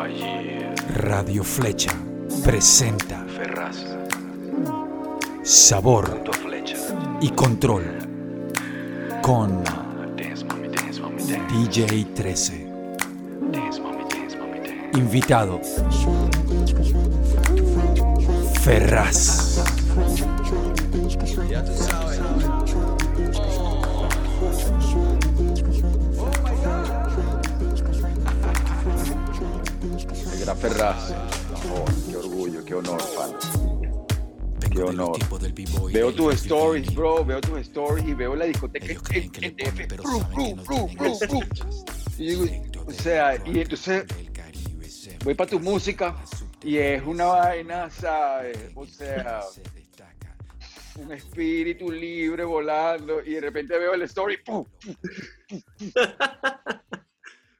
Oh, yeah. Radio Flecha presenta Ferraz. Sabor Punto flecha. y Control con Dance, mami, dance, mami, dance. DJ 13. Dance, mami, dance, mami, dance. Invitado Gran Ferraz. Oh, qué orgullo, qué honor, pana. Qué honor. Veo tus stories, bro, veo tus stories y veo la discoteca en, DF. Y digo, o sea, y entonces voy para tu música y es una vaina, ¿sabes? O sea, un espíritu libre volando y de repente veo el story, ¡pum!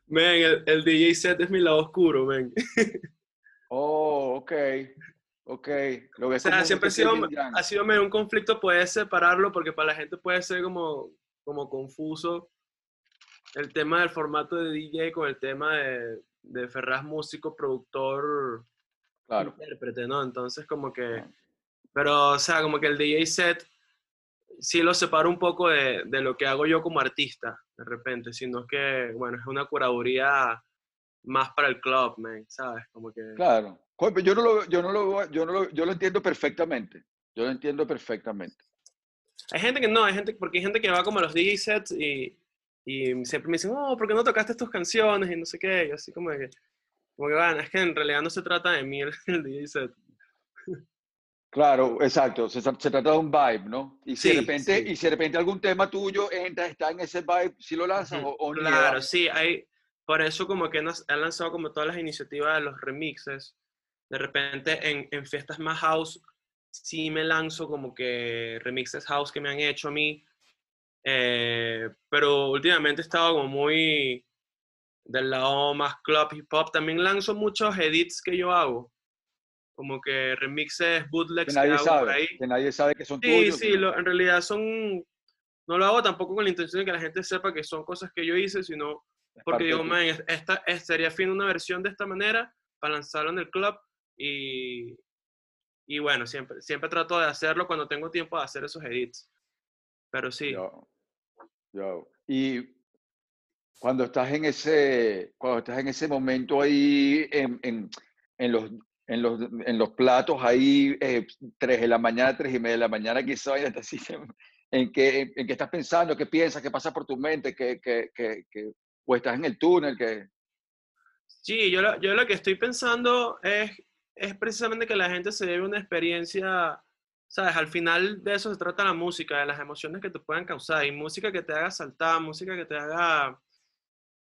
Men, el, el DJ set es mi lado oscuro, men. Oh, ok, ok. Lo O ves sea, siempre ha sido, ha sido medio un conflicto poder separarlo porque para la gente puede ser como, como confuso el tema del formato de DJ con el tema de, de Ferraz músico, productor, Claro. intérprete, ¿no? Entonces como que, Claro. pero o sea, como que el DJ set sí lo separo un poco de, de lo que hago yo como artista, de repente, sino que, bueno, es una curaduría más para el club, man, ¿sabes? Como que... Claro. Yo no lo, yo no lo, yo no lo, yo lo entiendo perfectamente. Yo lo entiendo perfectamente. Hay gente que no, hay gente, porque hay gente que va como a los DJ sets y, y siempre me dicen, oh, ¿por qué no tocaste tus canciones? Y no sé qué, y así como que, como que, bueno, es que en realidad no se trata de mí el, el DJ set. Claro, exacto. Se, se trata de un vibe, ¿no? Y si, de Sí, repente, sí. y si de repente algún tema tuyo entra, está en ese vibe, si lo lanzas Ujú, o, o ni Claro, sí, hay, por eso como que nos- han lanzado como todas las iniciativas de los remixes. De repente en, en fiestas más house, sí me lanzo como que remixes house que me han hecho a mí. eh, pero últimamente he estado como muy del lado más club hip hop. También lanzo muchos edits que yo hago. Como que remixes, Que bootlegs que nadie hago por sabe. ahí. Que nadie sabe que son Sí, tuyos. sí, lo- en realidad son, no lo hago tampoco con la intención de que la gente sepa que son cosas que yo hice, sino es porque digo, man, es- esta, es- sería fin una versión de esta manera para lanzarlo en el club y, y bueno, siempre, siempre trato de hacerlo cuando tengo tiempo de hacer esos edits. Pero sí, Yo, yo. Y cuando estás en ese, cuando estás en ese momento ahí en, en, en los, en, los, en los platos ahí, eh, 3 de la mañana, tres y media de la mañana, así, en qué, en, en qué estás pensando, qué piensas, qué pasa por tu mente, que, que, que, que- o estás en el túnel, que sí, yo, lo- yo lo que estoy pensando es, es precisamente que la gente se lleve una experiencia, ¿sabes? Al final de eso se trata la música, de las emociones que te puedan causar, y música que te haga saltar, música que te haga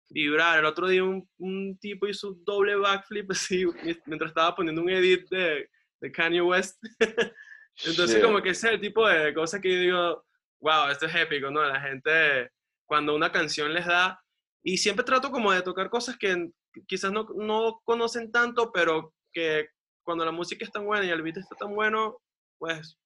vibrar. El otro día un, un tipo hizo un doble backflip así mi- mientras estaba poniendo un edit de, de Kanye West. Entonces Shit. como que ese es el tipo de cosas que yo digo, wow, esto es épico, ¿no? La gente, cuando una canción les da, y siempre trato como de tocar cosas que quizás no, no conocen tanto, pero que cuando la música es tan buena y el beat está tan bueno, pues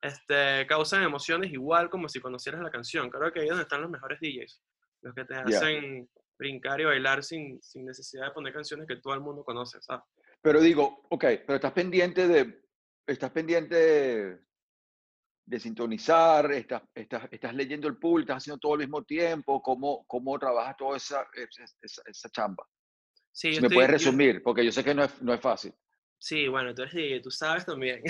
este, causan emociones igual como si conocieras la canción. Creo que ahí es donde están los mejores DJs, los que te hacen brincar y bailar sin, sin necesidad de poner canciones que todo el mundo conoce, ¿sabes? Pero digo, ok, pero estás pendiente de, estás pendiente de, de sintonizar, estás, estás, estás leyendo el pool, estás haciendo todo al mismo tiempo, cómo, cómo trabajas toda esa, esa, esa- esa chamba. Sí, Si yo me estoy- puedes yo- resumir, porque yo sé que no es, no es fácil. Sí, bueno, tú eres DJ, tú sabes también.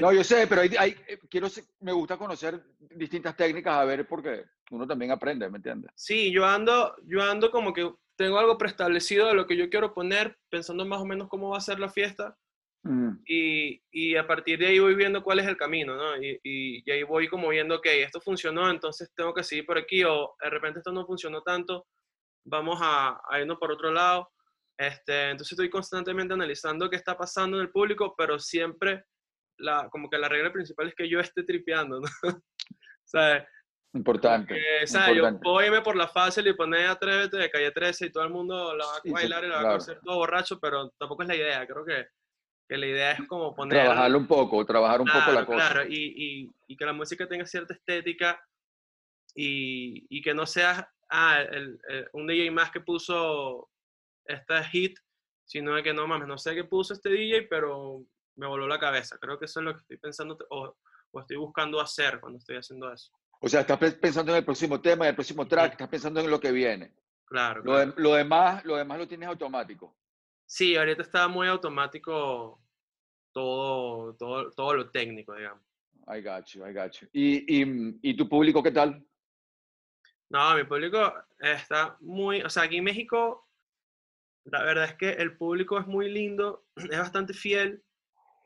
No, yo sé, pero hay, hay- eh, quiero, me gusta conocer distintas técnicas, a ver, porque uno también aprende, ¿me entiendes? Sí, yo ando, yo ando como que tengo algo preestablecido de lo que yo quiero poner, pensando más o menos cómo va a ser la fiesta, Mm, y, y a partir de ahí voy viendo cuál es el camino, ¿no? Y, y- y ahí voy como viendo, ok, esto funcionó, entonces tengo que seguir por aquí, o de repente esto no funcionó tanto, vamos a, a irnos por otro lado. Este, entonces estoy constantemente analizando qué está pasando en el público, pero siempre la, como que la regla principal es que yo esté tripeando, ¿no? O sea, Importante. que, ¿sabes? Yo importante. puedo irme por la fácil y poner Atrévete de Calle 13 y todo el mundo la va a bailar y la va a claro. conocer todo borracho, pero tampoco es la idea. Creo que, que la idea es como poner... Trabajarlo un poco, trabajar un poco la Claro, cosa. Claro, y, y- y que la música tenga cierta estética y, y que no sea ah, el- el- un DJ más que puso esta hit, sino de que no mames, no sé qué puso este DJ, pero me voló la cabeza. Creo que eso es lo que estoy pensando o, o estoy buscando hacer cuando estoy haciendo eso. O sea, estás pensando en el próximo tema, en el próximo track, estás pensando en lo que viene. Claro. Lo, lo, demás, lo demás lo tienes automático. Sí, ahorita está muy automático todo, todo, todo lo técnico, digamos. I got you, I got you. ¿Y, y, y tu público qué tal? No, mi público está muy, o sea, aquí en México, la verdad es que el público es muy lindo, es bastante fiel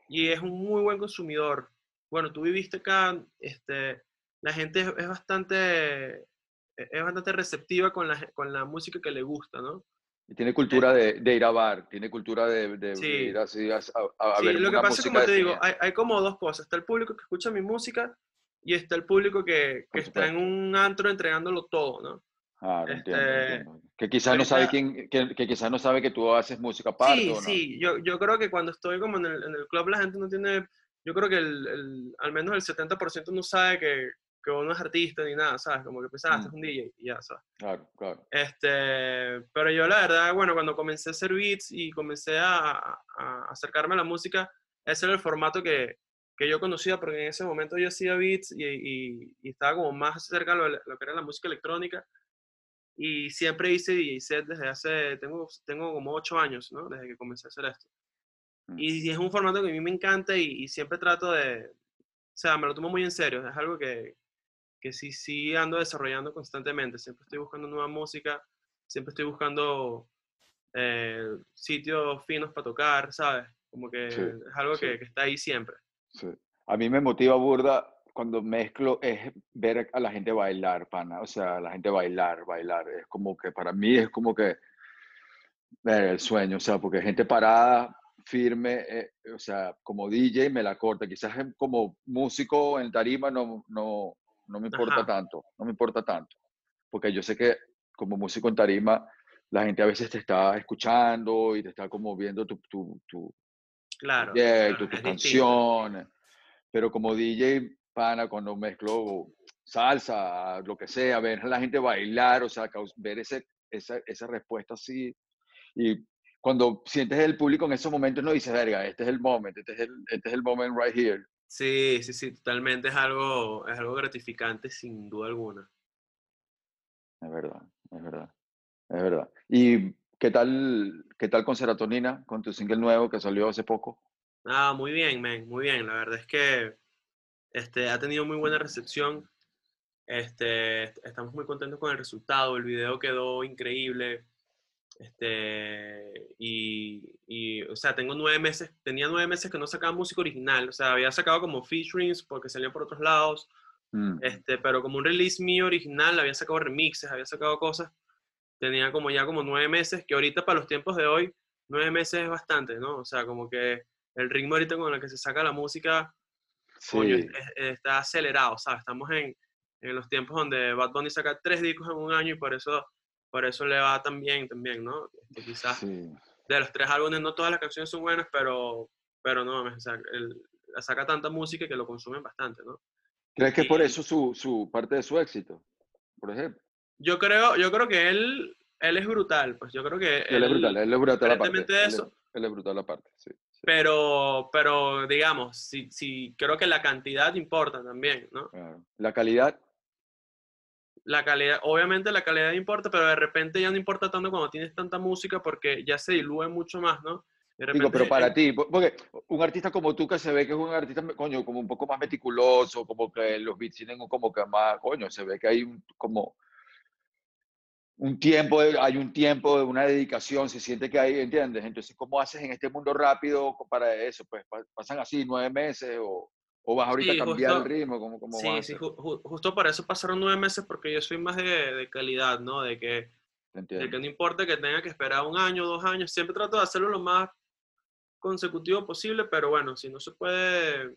y es un muy buen consumidor. Bueno, tú viviste acá, este, la gente es, bastante, e, es bastante receptiva con la, con la música que le gusta, ¿no? Y tiene cultura de, de, ir a bar, tiene cultura de, de sí. ir así a, a, sí, ver lo que pasa es como te digo, hay, hay como dos cosas. Está el público que escucha mi música y está el público que, que está en un antro entregándolo todo, ¿no? Claro, entiendo, este, entiendo. Que quizás no sabe quién, que, que quizás no sabe que tú haces música aparte Sí, o no. sí, yo, yo creo que cuando estoy como en el, en el club la gente no tiene, yo creo que el, el- al menos el 70% no sabe que, que uno es artista ni nada, ¿sabes? Como que piensa, ah, este es Mm. un DJ y ya, ¿sabes? Claro, claro. Este, pero yo la verdad, bueno, cuando comencé a hacer beats y comencé a, a- a acercarme a la música, ese era el formato que, que yo conocía, porque en ese momento yo hacía beats y, y- y estaba como más cerca de lo, lo que era la música electrónica. Y siempre hice DJ set desde hace, tengo, tengo como ocho años, ¿no? Desde que comencé a hacer esto. Mm. Y es un formato que a mí me encanta y, y siempre trato de, o sea, me lo tomo muy en serio, es algo que, que sí, sí ando desarrollando constantemente, siempre estoy buscando nueva música, siempre estoy buscando eh, sitios finos para tocar, ¿sabes? Como que Sí, es algo sí. que, que está ahí siempre. Sí. A mí me motiva burda cuando mezclo es ver a la gente bailar, pana. O sea, la gente bailar, bailar. Es como que para mí es como que ver el sueño. O sea, porque gente parada, firme, eh, o sea, como DJ me la corta. Quizás como músico en tarima no, no, no me importa Ajá. tanto. No me importa tanto. Porque yo sé que como músico en tarima, la gente a veces te está escuchando y te está como viendo tu, tu, tu, Claro. proyecto, claro, tus distinto. canciones. Pero como DJ, pana, cuando mezclo salsa, lo que sea, ver a la gente bailar, o sea, ver ese, esa, esa respuesta así. Y cuando sientes el público en esos momentos, no dices, verga, este es el moment, este es el, este es el moment right here. Sí, sí, sí, totalmente es algo, es algo gratificante sin duda alguna. Es verdad, es verdad, es verdad. ¿Y qué tal, qué tal con Serotonina, con tu single nuevo que salió hace poco? Ah, muy bien, men, muy bien. La verdad es que este, ha tenido muy buena recepción. Este, est- estamos muy contentos con el resultado. El video quedó increíble. Este, y, y, o sea, tengo nueve meses, tenía nueve meses que no sacaba música original. O sea, había sacado como featurings porque salía por otros lados. Mm, Este, pero como un release mío original, había sacado remixes, había sacado cosas. Tenía como ya como nueve meses, que ahorita para los tiempos de hoy, nueve meses es bastante, ¿no? O sea, como que el ritmo ahorita con el que se saca la música, sí, es- está acelerado, ¿sabes? Estamos en, en los tiempos donde Bad Bunny saca tres discos en un año y por eso, por eso le va tan bien también, ¿no? Este, quizás sí. de los tres álbumes no todas las canciones son buenas, pero, pero no, o sea, él saca tanta música que lo consumen bastante, ¿no? ¿Crees que es por Y- eso su, su parte de su éxito, por ejemplo? Yo creo, yo creo que él, él es brutal, pues yo creo que Él es brutal, él es brutal aparte. Él él es brutal aparte, sí. Pero, pero digamos, sí, sí, creo que la cantidad importa también, ¿no? claro. La calidad, La calidad, obviamente la calidad importa, pero de repente ya no importa tanto cuando tienes tanta música porque ya se diluye mucho más, ¿no? Digo, pero para eh, ti, po- porque un artista como tú que se ve que es un artista, coño, como un poco más meticuloso, como que los beats tienen como que más, coño, se ve que hay un, como un tiempo, hay un tiempo, de una dedicación, se siente que hay, ¿entiendes? Entonces, ¿cómo haces en este mundo rápido para eso? Pues pa- pasan así nueve meses o, o vas ahorita Sí, a cambiar el ritmo, ¿cómo, cómo vas sí, sí, ju- justo para eso pasaron nueve meses porque yo soy más de, de calidad, ¿no? De que, ¿Te de que no importa que tenga que esperar un año, dos años, siempre trato de hacerlo lo más consecutivo posible, pero bueno, si no se puede,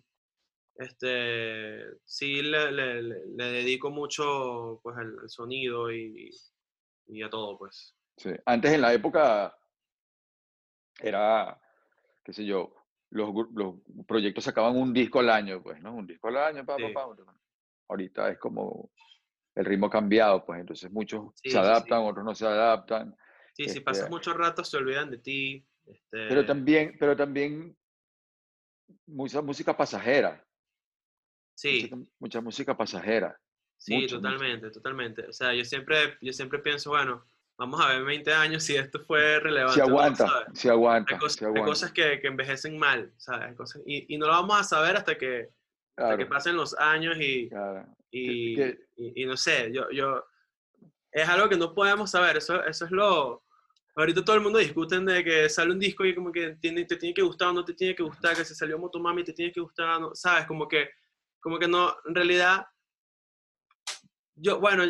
este, sí le, le- le- le dedico mucho pues al, al sonido y, y a todo, pues. Sí. Antes en la época era, qué sé yo, los, los proyectos sacaban un disco al año, pues, ¿no? Un disco al año, pa, pa, Sí. pa. Ahorita es como el ritmo ha cambiado, pues, entonces muchos Sí, se adaptan, otros no se adaptan. Sí, si pasas Este, mucho rato se olvidan de ti, Pero Este, también, pero también mucha música pasajera. sí, Mucha, mucha música pasajera. Sí, mucho, mucho. totalmente, totalmente. O sea, yo siempre, yo siempre pienso, bueno, vamos a ver en 20 años si esto fue relevante. No, aguanta, ¿sabes? si aguanta, Hay, cosas, si hay aguanta. cosas que, que envejecen mal, ¿sabes? Cosas- y, y no lo vamos a saber hasta que, hasta que Claro, pasen los años y, claro. y, que- y- y no sé, yo, yo, es algo que no podemos saber, eso, eso es lo, ahorita todo el mundo discuten de que sale un disco y como que tiene, te tiene que gustar o no te tiene que gustar, que se salió Motomami te tiene que gustar, no, sabes, como que, como que no, en realidad, yo, bueno,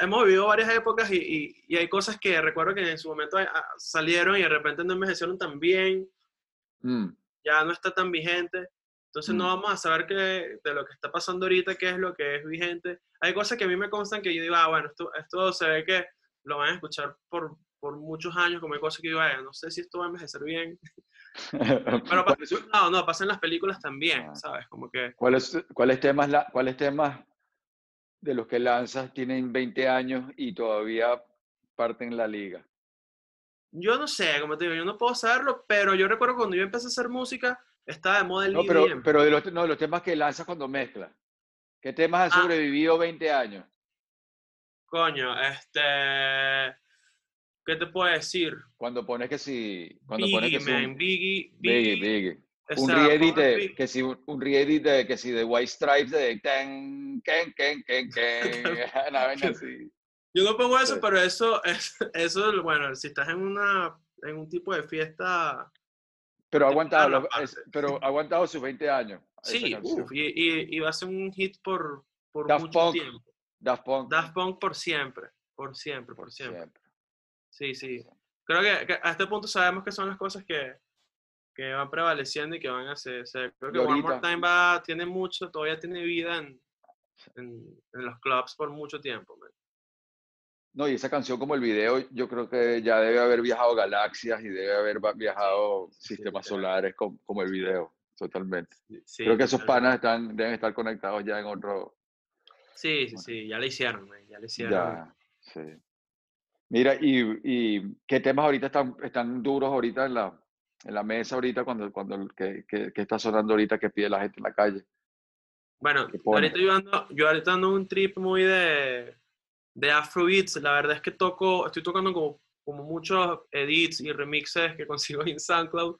hemos vivido varias épocas y, y- y hay cosas que recuerdo que en su momento ah, salieron y de repente no envejecieron tan bien, Mm, ya no está tan vigente. Entonces no Mm. vamos a saber que, de lo que está pasando ahorita, qué es lo que es vigente. Hay cosas que a mí me constan que yo digo, ah, bueno, esto, esto se ve que lo van a escuchar por, por muchos años, como hay cosas que digo, "Ay, no sé si esto va a envejecer bien. Pero ¿Cuáles, no, no, pasa en las películas también, Ah. ¿sabes? Como que, cuáles, cuáles temas, la- cuáles temas de los que lanzas tienen 20 años y todavía parten la liga? yo no sé, como te digo, yo no puedo saberlo, pero yo recuerdo cuando yo empecé a hacer música, estaba de moda el No, pero, pero de los, no, los temas que lanzas cuando mezclas. ¿Qué temas han Ah. sobrevivido 20 años? Coño, este... ¿Qué te puedo decir? Cuando pones que si... Cuando pones Biggie, que si man, un, Biggie, Biggie, Biggie. Un re-edit de, que si un, re-edit de que si de White Stripes de ten, ken, ken, ken, ken, una vaina así. Yo no pongo eso, Sí. pero eso, es, eso, bueno, si estás en una, en un tipo de fiesta, Pero ha aguantado, es- pero aguantado sus 20 años. sí, uf, y, y, y va a ser un hit por, por Daft mucho Punk, tiempo. Daft Punk. Daft Punk por siempre, por siempre, por siempre. siempre. Sí, sí. Creo que, que a este punto sabemos que son las cosas que, que van prevaleciendo y que van a ser. ser- creo que One More Time va, tiene mucho, todavía tiene vida en, en, en los clubs por mucho tiempo. man. No, y esa canción como el video, yo creo que ya debe haber viajado galaxias y debe haber viajado sí, sistemas literal. solares como, como el video, totalmente. Sí, creo que esos panas están, deben estar conectados ya en otro... Sí, sí, sí, ya lo hicieron, man, ya lo hicieron. Ya, sí. Mira, y, y qué temas ahorita están, están duros ahorita en la, en la mesa ahorita cuando, cuando que, que- que está sonando ahorita que pide la gente en la calle. Bueno, ahorita yo ando, yo ahorita ando un trip muy de, de Afrobeats. La verdad es que toco, estoy tocando como, como muchos edits y remixes que consigo en SoundCloud.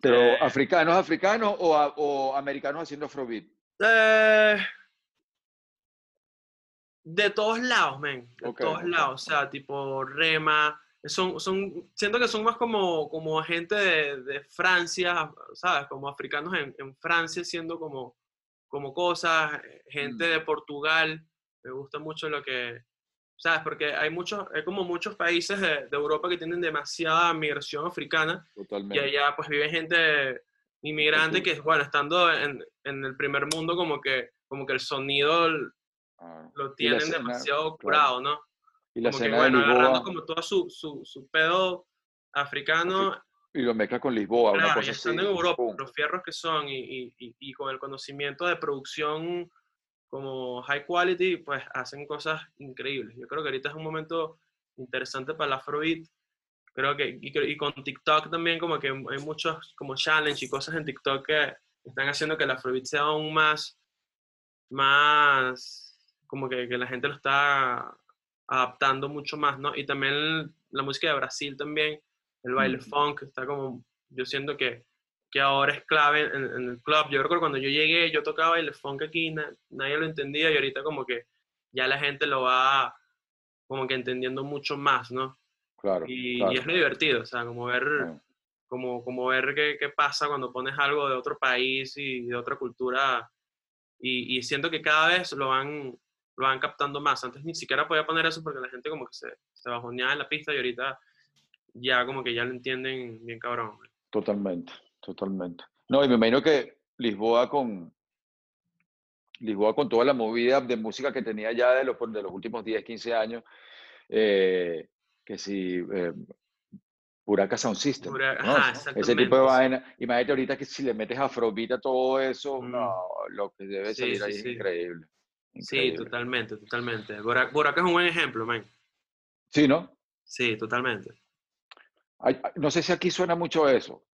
Pero Este, africanos, africanos o, a- o americanos haciendo afrobeat. eh, de todos lados, men. De todos lados. O sea, tipo Rema. Son, son, siento que son más como, como gente de, de Francia, ¿sabes? Como africanos en, en Francia haciendo como, como cosas. Gente Mm. de Portugal. Me gusta mucho lo que, ¿sabes? Porque hay muchos, hay como muchos países de, de Europa que tienen demasiada migración africana y Totalmente. allá pues vive gente inmigrante que, bueno, estando en, en el primer mundo como que, como que el sonido Ah, lo y tienen escena, demasiado claro. curado, ¿no? Y la Como que, escena de bueno, agarrando Lisboa, como todo su, su, su pedo africano, y lo mezcla con Lisboa, una claro, y cosa así. estando en Europa, pum. los fierros que son y, y, y, y con el conocimiento de producción como high quality, pues hacen cosas increíbles. Yo creo que ahorita es un momento interesante para la Afrobeat. Creo que, y, que- y con TikTok también como que hay muchos como challenge y cosas en TikTok que están haciendo que la Afrobeat sea aún más, más, como que, que la gente lo está adaptando mucho más, ¿no? Y también la música de Brasil también, el baile Mm. funk, está como, yo siento que, que ahora es clave en, en el club. Yo recuerdo cuando yo llegué, yo tocaba baile funk aquí, na- nadie lo entendía y ahorita como que ya la gente lo va como que entendiendo mucho más, ¿no? Claro, Y, claro. y es lo divertido, o sea, como ver, como, como ver qué, qué pasa cuando pones algo de otro país y de otra cultura. Y, y siento que cada vez lo van, lo van captando más. Antes ni siquiera podía poner eso porque la gente como que se, se bajoneaba en la pista y ahorita ya como que ya lo entienden bien cabrón. man. Totalmente, totalmente. No, y me imagino que Lisboa con Lisboa con toda la movida de música que tenía ya de los, de los últimos 10, 15 años, eh, que si eh, Puraca Sound System, Pura- ¿no? ajá, Ese tipo de vaina. Imagínate ahorita que si le metes afrobeat a todo eso, Mm. no, lo que debe Sí, salir sí, ahí es sí. Increíble. Sí, totalmente, totalmente. Burak, Burak es un buen ejemplo, man. Sí, ¿no? Sí, totalmente. no sé si aquí suena mucho eso.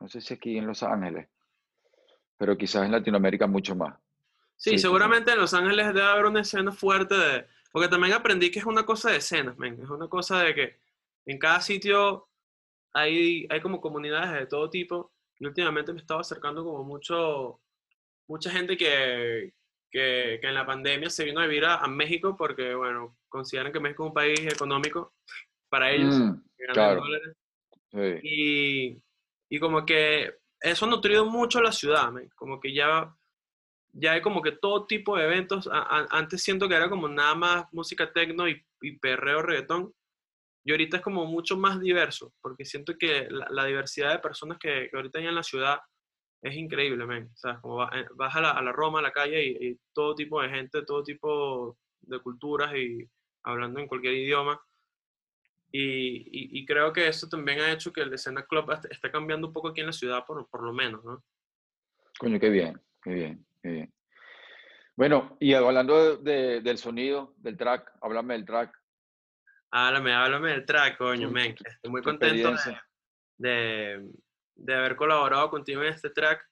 No sé si aquí en Los Ángeles, pero quizás en Latinoamérica mucho más. Sí, seguramente en Los Ángeles debe haber una escena fuerte de... Porque también aprendí que es una cosa de escenas, es una cosa de que en cada sitio hay, hay como comunidades de todo tipo y últimamente me estaba acercando como mucho, mucha gente que, que, en la pandemia se vino a vivir a, México porque, bueno, consideran que México es un país económico para ellos. Mm, claro. y, y, como que eso ha nutrido mucho la ciudad, como que ya, ya hay como que todo tipo de eventos. antes siento que era como nada más música tecno y, y perreo, reggaetón. Y ahorita es como mucho más diverso, porque siento que la, diversidad de personas que, que, ahorita hay en la ciudad es increíble. O sea, como eh, vas a la, a la Roma, a la calle, y, todo tipo de gente, todo tipo de culturas y hablando en cualquier idioma. Y, y, creo que eso también ha hecho que el escena club esté cambiando un poco aquí en la ciudad, por, por lo menos, ¿no? Coño, qué bien, qué bien, qué bien. Bueno, y hablando de, del sonido, del track, háblame del track. Háblame, háblame del track, coño, men. Estoy muy contento de, de, haber colaborado contigo en este track.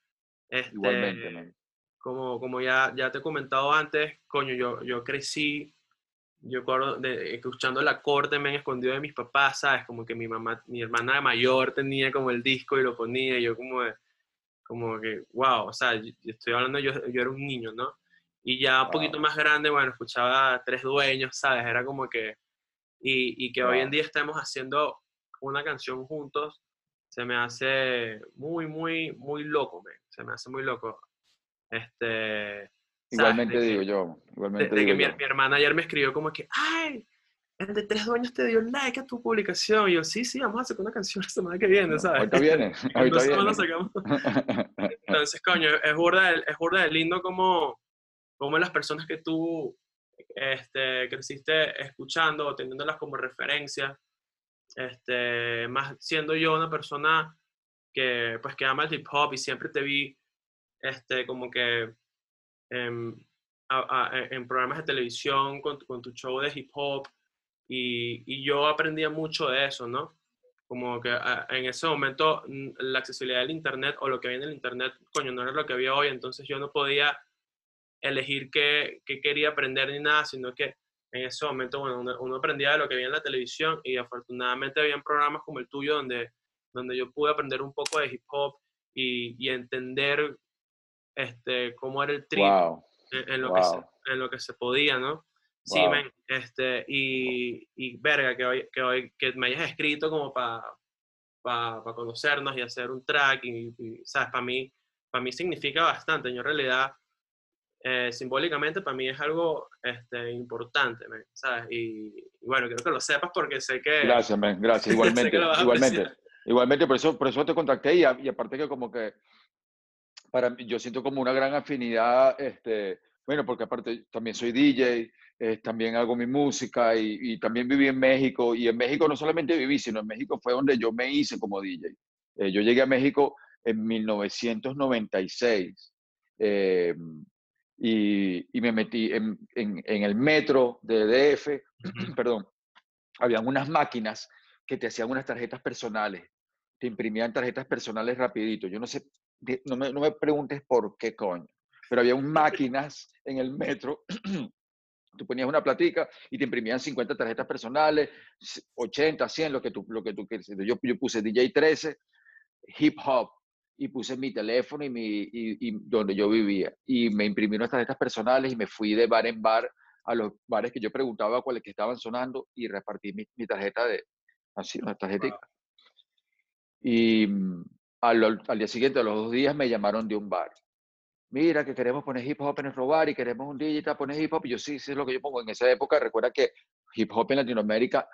Este, Igualmente, men. Como, como ya, ya te he comentado antes, coño, yo, yo crecí, yo acuerdo de, escuchando la corte, men, escondido de mis papás, ¿sabes? Como que mi mamá, mi hermana mayor tenía como el disco y lo ponía, y yo como, como que, wow, o sea, yo, estoy hablando, yo, yo era un niño, ¿no? Y ya un poquito más grande, bueno, escuchaba Tres Dueños, ¿sabes? Era como que y, que hoy en día estemos haciendo una canción juntos, se me hace muy, muy, muy loco, se me hace muy loco. Este, igualmente digo yo, igualmente que Mi, hermana ayer me escribió como que, ay, el de tres dueños te dio like a tu publicación. Y yo, sí, sí, vamos a hacer una canción la semana que viene, ¿sabes? Ahorita viene, ahorita viene. Sacamos. Entonces, coño, es burda, es burda de lindo como, como las personas que tú este, creciste escuchando o teniéndolas como referencia, este, más siendo yo una persona que, pues, que ama el hip hop y siempre te vi este, como que en, programas de televisión con, con, tu show de hip hop y, y, yo aprendía mucho de eso, ¿no? Como que en ese momento la accesibilidad del Internet o lo que había en el Internet, coño, no era lo que había hoy, entonces yo no podía elegir qué, qué, quería aprender ni nada, sino que en ese momento, bueno, uno, aprendía de lo que veía en la televisión y afortunadamente había programas como el tuyo donde, donde yo pude aprender un poco de hip hop y, y entender este, cómo era el trip en, lo que se, en lo que se podía, ¿no? Sí, este, y, y verga, que hoy, que hoy que me hayas escrito como para para conocernos y hacer un track, y, y ¿sabes? Para mí, para mí significa bastante. Yo en realidad eh, simbólicamente para mí es algo este, importante, ¿sabes? Y, bueno, quiero que lo sepas porque sé que... Gracias, man, gracias, igualmente, igualmente. Igualmente, por eso, por eso te contacté y, y, aparte que como que para mí, yo siento como una gran afinidad, este, bueno, porque aparte también soy DJ, eh, también hago mi música y, y, también viví en México y en México no solamente viví, sino en México fue donde yo me hice como DJ. Eh, yo llegué a México en 1996. Eh, y, me metí en, el metro de DF, perdón, habían unas máquinas que te hacían unas tarjetas personales, te imprimían tarjetas personales rapidito. Yo no sé, no me, no me preguntes por qué coño, pero había unas máquinas en el metro tú ponías una platica y te imprimían 50 tarjetas personales, 80, 100, lo que tú, lo que tú quieres. Yo, yo puse DJ 13, hip hop, y puse mi teléfono y, mi, y, donde yo vivía. Y me imprimí unas tarjetas personales y me fui de bar en bar a los bares que yo preguntaba cuáles que estaban sonando y repartí mi, mi tarjeta de, así, una tarjetita. Y mm, al, al, día siguiente, a los dos días, me llamaron de un bar. Mira, que queremos poner hip hop en el robar y queremos un digital poner hip hop. Y yo sí, sí es lo que yo pongo. En esa época, recuerda que hip hop en Latinoamérica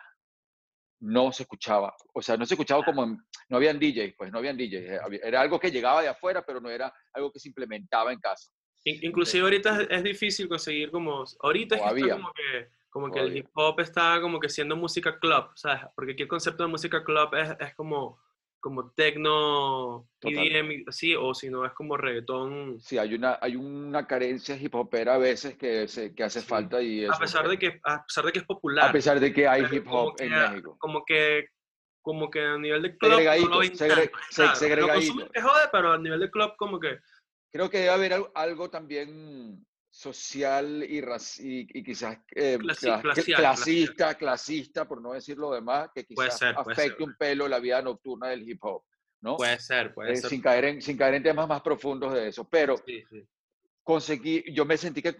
no se escuchaba. O sea, no se escuchaba como, no habían DJs, pues no habían DJs. Eh, era algo que llegaba de afuera, pero no era algo que se implementaba en casa. Inclusive ahorita es difícil conseguir como, ahorita es que como que, como que el hip hop está como que siendo música club, ¿sabes? Porque aquí el concepto de música club es, es como como tecno, EDM, sí, o si no es como reggaetón. Sí, hay una, hay una carencia hip hopera a veces que, se, que hace falta y a pesar de que A pesar de que es popular. A pesar de que hay hip hop en México. Como que como que a nivel de club no Segregadito, lo segre- claro. Lo segregadito. consumen que jode, pero a nivel de club como que Creo que debe haber al- algo también social y, y, y quizás eh, Clasi- cla- glacial, clasista, clasista, por no decir lo demás, que quizás ser, afecte un pelo la vida nocturna del hip hop, ¿no? puede ser, puede Eh, ser. sin, caer en, sin caer en temas más profundos de eso. Pero Sí, sí. conseguí, yo me sentí que,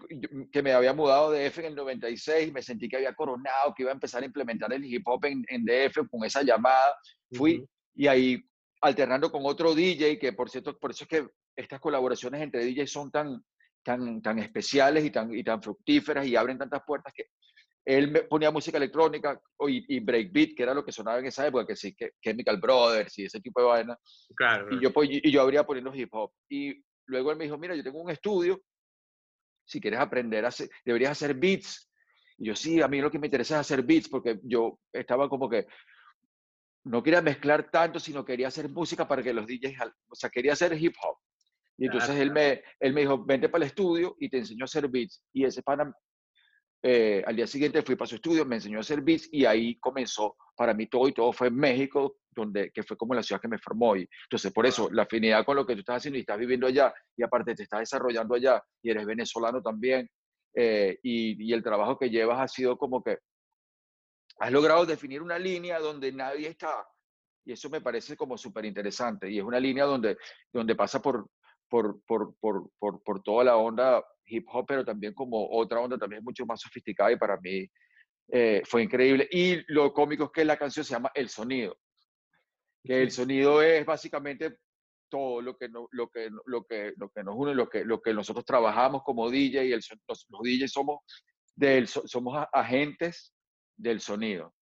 que me había mudado de DF en el 96, me sentí que había coronado, que iba a empezar a implementar el hip hop en, en DF con esa llamada. Fui Ujú. y ahí alternando con otro DJ, que por cierto, por eso es que estas colaboraciones entre DJs son tan, tan, tan especiales y tan, y tan fructíferas y abren tantas puertas que él me ponía música electrónica y, y breakbeat, que era lo que sonaba en esa época, que sí, que Chemical Brothers y ese tipo de vainas. Claro, Y claro. yo, pues, y yo abría poniendo hip hop. Y luego él me dijo, mira, yo tengo un estudio, si quieres aprender a hacer, deberías hacer beats. Y yo, sí, a mí lo que me interesa es hacer beats, porque yo estaba como que, no quería mezclar tanto, sino quería hacer música para que los DJs, o sea, quería hacer hip hop. Y entonces Claro, él, me, él me dijo, vente para el estudio y te enseño a hacer beats. Y ese pana, eh, al día siguiente fui para su estudio, me enseñó a hacer beats y ahí comenzó para mí todo y todo fue en México, donde, que fue como la ciudad que me formó. Y entonces, por eso, la afinidad con lo que tú estás haciendo y estás viviendo allá, y aparte te estás desarrollando allá, y eres venezolano también, eh, y, y el trabajo que llevas ha sido como que has logrado definir una línea donde nadie está. Y eso me parece como súper interesante. Y es una línea donde, donde pasa por, por, por, por, por, por toda la onda hip hop, pero también como otra onda también mucho más sofisticada y para mí eh, fue increíble. Y lo cómico es que la canción se llama El Sonido, que el sonido es básicamente todo lo que, no- lo que, lo que, lo que nos une, lo que, lo que nosotros trabajamos como DJ, y el, los, los DJs somos, del, so- somos agentes del sonido.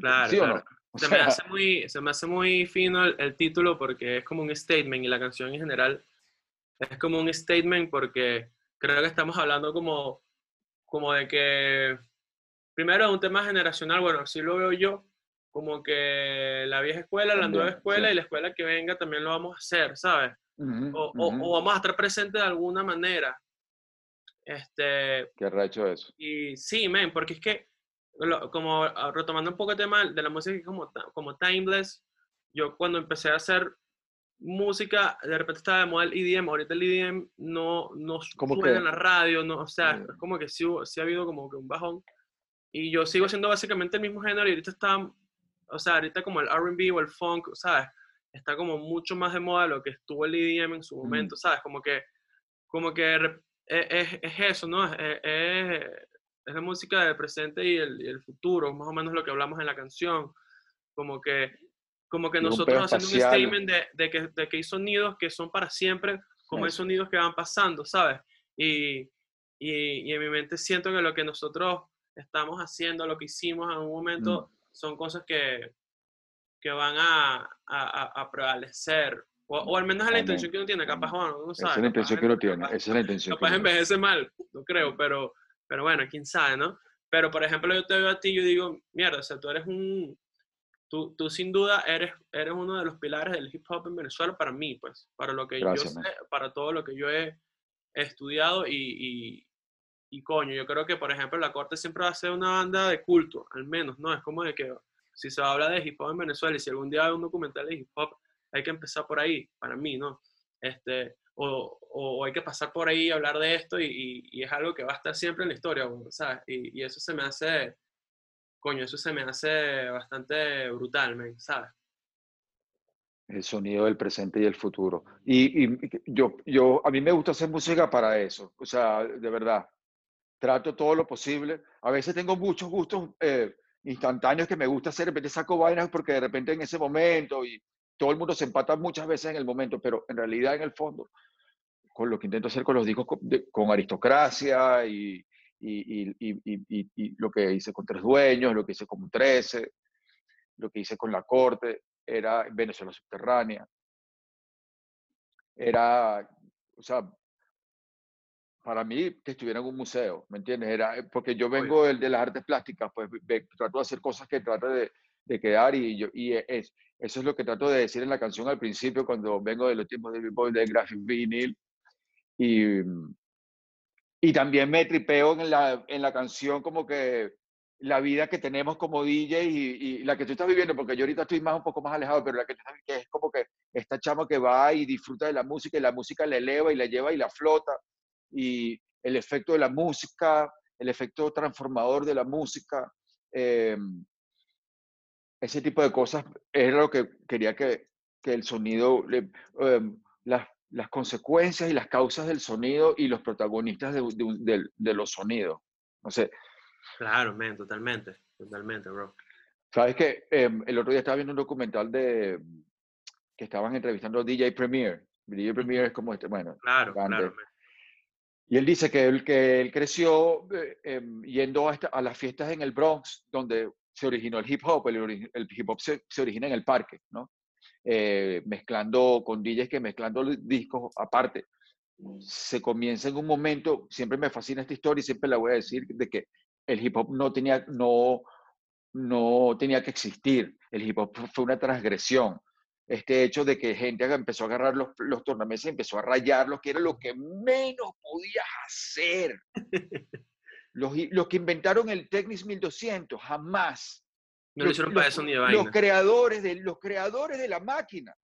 Claro, ¿Sí o claro. no? O Se me, sea, hace muy, se me hace muy fino el, el título porque es como un statement y la canción en general es como un statement porque creo que estamos hablando como, como de que, primero, un tema generacional, bueno, así lo veo yo, como que la vieja escuela, la nueva escuela sí. y la escuela que venga también lo vamos a hacer, ¿sabes? ujú, O, o- ujú. o vamos a estar presentes de alguna manera. Este, Qué racho eso. y sí, men, porque es que, lo- como ah, retomando un poco el tema de la música como, como timeless, yo cuando empecé a hacer música, de repente estaba de moda el EDM, ahorita el EDM no, no ¿Cómo suena que? en la radio, no, o sea, Mm. es como que sí, sí ha habido como que un bajón. Y yo sigo siendo básicamente el mismo género y ahorita está, o sea, ahorita como el R&B o el funk, ¿sabes? Está como mucho más de moda lo que estuvo el EDM en su Mm. momento, ¿sabes? Como que, como que re- e- es, es eso, ¿no? Es, es- es- es la música del presente y el, y el futuro, más o menos lo que hablamos en la canción. Como que, como que un nosotros haciendo un espacial. statement de, de que, de que hay sonidos que son para siempre, como hay Eso. sonidos que van pasando, ¿sabes? Y, y, y en mi mente siento que lo que nosotros estamos haciendo, lo que hicimos en un momento, son cosas que, que van a, a, a- a prevalecer. O, o al menos es la intención que uno tiene, capaz, amén. bueno, uno Esa sabe. es la capaz intención en- que uno tiene. capaz- Esa es la intención que capaz tiene. envejece mal, no creo, pero, pero bueno, quién sabe, ¿no? Pero, por ejemplo, yo te veo a ti y yo digo, mierda, o sea, tú eres un... Tú, tú sin duda eres, eres uno de los pilares del hip hop en Venezuela para mí, pues, para lo que Gracias, yo man. sé, para todo lo que yo he estudiado y, y, y coño, yo creo que, por ejemplo, la corte siempre va a ser una banda de culto, al menos, ¿no? Es como de que si se habla de hip hop en Venezuela y si algún día hay un documental de hip hop, hay que empezar por ahí, para mí, ¿no? Este, o, o hay que pasar por ahí y hablar de esto y, y- y es algo que va a estar siempre en la historia, ¿sabes? Y, y eso se me hace, coño, eso se me hace bastante brutal, man, ¿sabes? El sonido del presente y el futuro. Y, yo, yo, a mí me gusta hacer música para eso. O sea, de verdad. Trato todo lo posible. A veces tengo muchos gustos eh, instantáneos que me gusta hacer. De repente saco vainas porque de repente en ese momento y todo el mundo se empata muchas veces en el momento, pero en realidad en el fondo, con lo que intento hacer con los discos con, de- con aristocracia y, y, y, y, y- lo que hice con Tres Dueños, lo que hice con 13, lo que hice con La Corte, era Venezuela Subterránea. Era, o sea, para mí que estuviera en un museo, ¿me entiendes? Era, eh, porque yo vengo del- de, las artes plásticas, pues trato de hacer cosas que trato de, de quedar y, yo, y es, eso es lo que trato de decir en la canción al principio cuando vengo de los tiempos de B-Boy, de Graphic Vinyl. Y, y también me tripeo en la, en la canción como que la vida que tenemos como DJ y, la que tú estás viviendo, porque yo ahorita estoy más un poco más alejado, pero la que que es como que esta chama que va y disfruta de la música y la música le eleva y la lleva y la flota y el efecto de la música, el efecto transformador de la música, em, ese tipo de cosas es lo que quería que, que el sonido, em, las, las, consecuencias y las causas del sonido y los protagonistas de, de, de los sonidos. No sé, Claro, men, totalmente, totalmente, bro. Sabes que em, el otro día estaba viendo un documental de que estaban entrevistando a DJ Premier. DJ Premier es como este, bueno, claro, claro. Y él dice que él, que él creció eh, em, yendo a, a, las fiestas en el Bronx, donde se originó el hip hop. El, el hip hop se, se, origina en el parque, ¿no? Eh, mezclando con DJs que mezclando discos aparte. Se comienza en un momento, siempre me fascina esta historia y siempre la voy a decir, de que el hip hop no tenía, no, no tenía que existir. El hip hop fue una transgresión. Este hecho de que gente empezó a agarrar los, los tornamesas y empezó a rayarlos, que era lo que menos podías hacer. Los, los que inventaron el Technics 1200, jamás. No lo hicieron para eso ni de vaina. Los creadores de, los creadores de la máquina.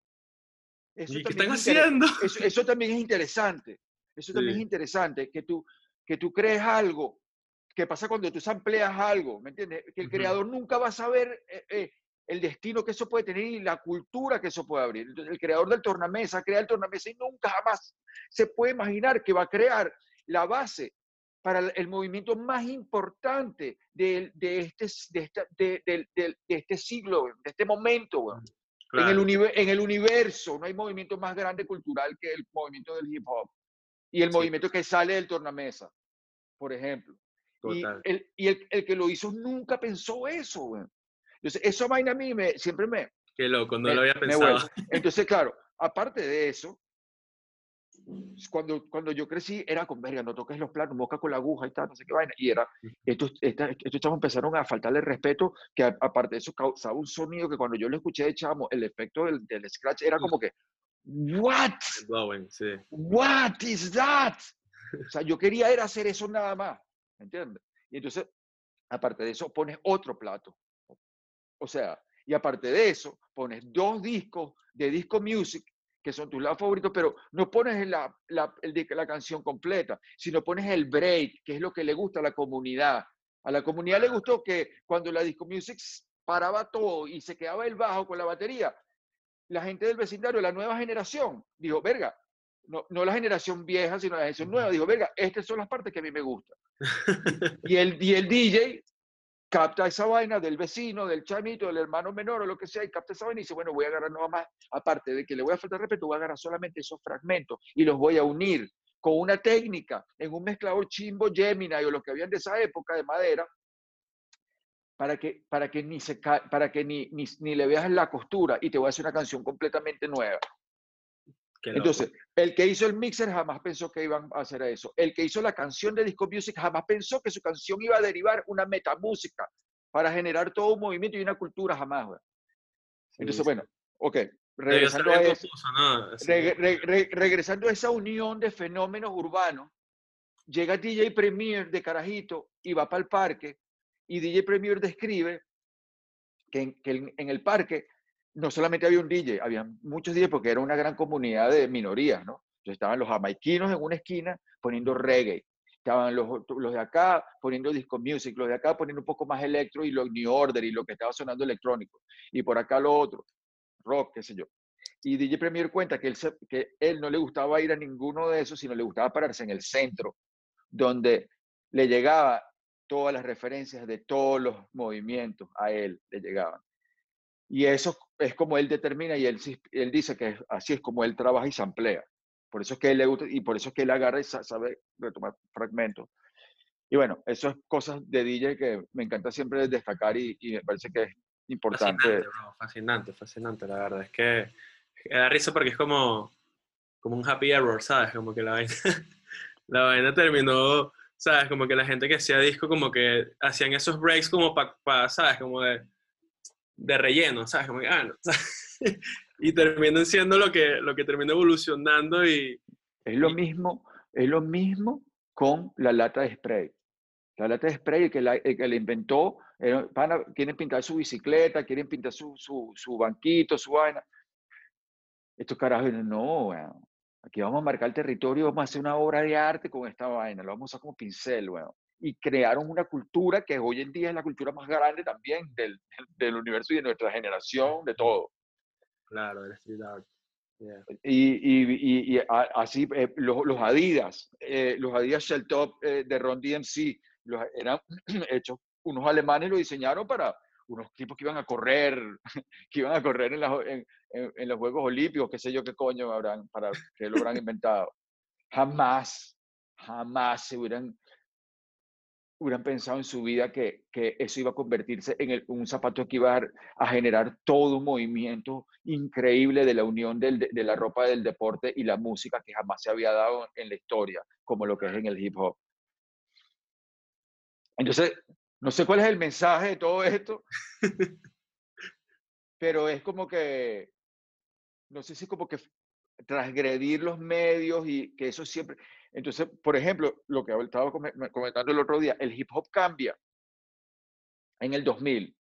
Eso ¿Y qué están haciendo? Eso, eso, también es interesante. Eso también es interesante, que tú, que tú crees algo ¿Qué pasa cuando tú sampleas algo? ¿Me entiendes? Que el creador nunca va a saber eh, eh, el destino que eso puede tener y la cultura que eso puede abrir. el creador del tornamesa crea el tornamesa y nunca jamás se puede imaginar que va a crear la base para el movimiento más importante de, de, este, de, de, de, este siglo, de este momento. En, el en el universo no hay movimiento más grande cultural que el movimiento del hip hop y el movimiento que sale del tornamesa, por ejemplo. Y, el, y el, el, que lo hizo nunca pensó eso, güey. Entonces, eso vaina a mí me, siempre me... Qué loco, no lo había pensado. Entonces, claro, aparte de eso, cuando, cuando yo crecí era con verga, no toques los planos, mosca con la aguja y tal, no sé qué vaina. Y era, estos, estos, estos chavos empezaron a faltarle respeto, que aparte de eso causaba un sonido que cuando yo lo escuché de chamo, el efecto del, del scratch era como que, ¿what? sí. ¿What is that? O sea, yo quería era hacer eso nada más. ¿entiendes? Y entonces, aparte de eso, pones otro plato. O sea, y aparte de eso, pones dos discos de disco music que son tus lados favoritos, pero no pones la, la, la canción completa, sino pones el break, que es lo que le gusta a la comunidad. A la comunidad le gustó que cuando la disco music paraba todo y se quedaba el bajo con la batería, la gente del vecindario, la nueva generación, dijo, verga, no, no la generación vieja, sino la generación nueva, dijo, verga, estas son las partes que a mí me gustan. y, el, y el DJ capta esa vaina del vecino, del chamito, del hermano menor o lo que sea, y capta esa vaina y dice, bueno, voy a agarrar nada más, aparte de que le voy a faltar respeto, voy a agarrar solamente esos fragmentos y los voy a unir con una técnica en un mezclador chimbo Gemini o lo que habían de esa época de madera, para que, para que, ni, se, para que ni, ni, ni le veas la costura y te voy a hacer una canción completamente nueva. Entonces, el que hizo el mixer jamás pensó que iban a hacer eso. El que hizo la canción de Disco Music jamás pensó que su canción iba a derivar una metamúsica para generar todo un movimiento y una cultura jamás. Entonces, bueno, ok. Regresando a, eso, regresando a esa unión de fenómenos urbanos, llega DJ Premier de Carajito y va para el parque y DJ Premier describe que en el parque no solamente había un DJ, había muchos DJs porque era una gran comunidad de minorías, ¿no? Entonces estaban los jamaiquinos en una esquina poniendo reggae, estaban los, los de acá poniendo disco music, los de acá poniendo un poco más electro y lo New Order y lo que estaba sonando electrónico, y por acá lo otro, rock, qué sé yo. Y DJ Premier cuenta que él, que él no le gustaba ir a ninguno de esos, sino le gustaba pararse en el centro, donde le llegaba todas las referencias de todos los movimientos a él le llegaban. Y eso es como él determina y él, él dice que así es como él trabaja y se emplea. Por eso es que él le gusta y por eso es que él agarra y sabe retomar fragmentos. Y bueno, eso es cosas de DJ que me encanta siempre destacar y, y me parece que es importante. Fascinante, fascinante, fascinante, la verdad. Es que da risa porque es como, como un happy error, ¿sabes? Como que la vaina, la vaina terminó, ¿sabes? Como que la gente que hacía disco como que hacían esos breaks como para, ¿sabes? Como de de relleno, ¿sabes? Como, ah, y terminan siendo lo que, lo que termina evolucionando y... Es lo mismo, es lo mismo con la lata de spray. La lata de spray, el que la, el que la inventó, era- pana, quieren pintar su bicicleta, quieren pintar su, su, su banquito, su vaina. Estos carajos, no, weón, aquí vamos a marcar el territorio, vamos a hacer una obra de arte con esta vaina, lo vamos a usar como pincel, weón. Y crearon una cultura que hoy en día es la cultura más grande también del, del, del universo y de nuestra generación, de todo. Claro, el street art. Yeah. Y, y, y, y así, eh, los, los Adidas, eh, los Adidas Shell Top eh, de Ron DMC, los, eran hechos, unos alemanes lo diseñaron para unos tipos que iban a correr, que iban a correr en, las- en, en- en los Juegos Olímpicos, qué sé yo qué coño habrán, para que lo habrán inventado. Jamás, jamás se hubieran, hubieran pensado en su vida que, que eso iba a convertirse en el- un zapato que iba a, a generar todo un movimiento increíble de la unión del- de, de la ropa del deporte y la música que jamás se había dado en la historia, como lo que es en el hip hop. Entonces, no sé cuál es el mensaje de todo esto, pero es como que, no sé si como que transgredir los medios y que eso siempre... Entonces, por ejemplo, lo que estaba come- me- comentando el otro día, el hip hop cambia en el 2000,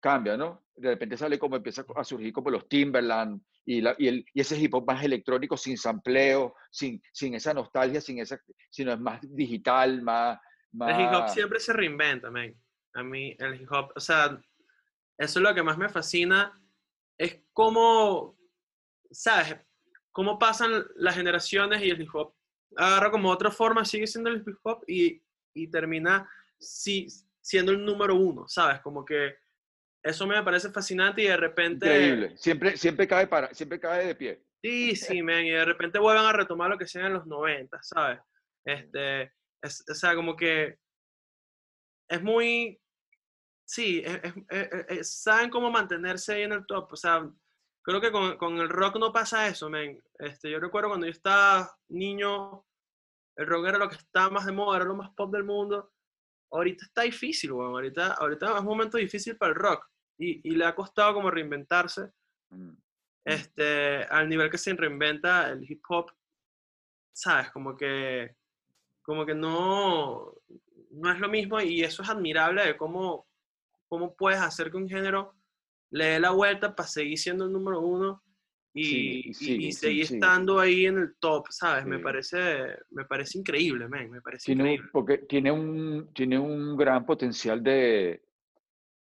cambia, ¿no? De repente sale como empieza a surgir como los Timberland y, la, y, el, y ese hip hop más electrónico, sin sampleo, sin, sin esa nostalgia, sin esa, sino es más digital, más... El hip hop más siempre se reinventa, man. A mí, el hip hop, o sea, eso es lo que más me fascina, es cómo, ¿sabes? Cómo pasan las generaciones y el hip hop agarra como otra forma, sigue siendo el hip hop y, y termina sí, siendo el número uno, ¿sabes? Como que eso me parece fascinante y de repente... increíble. Siempre, siempre, cae para, siempre cae de pie. Sí, sí, man, y de repente vuelvan a retomar lo que hacían en los 90, ¿sabes? Este, es, o sea, como que es muy, sí, es- es- saben cómo mantenerse ahí en el top, o sea, creo que con, con el rock no pasa eso, man. Este, yo recuerdo cuando yo estaba niño, el rock era lo que estaba más de moda, era lo más pop del mundo. Ahorita está difícil, weón, ahorita, ahorita es un momento difícil para el rock y, y le ha costado como reinventarse Mm. este, al nivel que se reinventa el hip hop, sabes, como que, como que no, no es lo mismo y eso es admirable de cómo, cómo puedes hacer que un género le dé la vuelta para seguir siendo el número uno y, Sigue, y y- y sigue, sí, seguir estando ahí en el top, ¿sabes? Me Sí. parece, me parece increíble, man, me parece Tiene, un- increíble. porque tiene un, tiene un gran potencial de,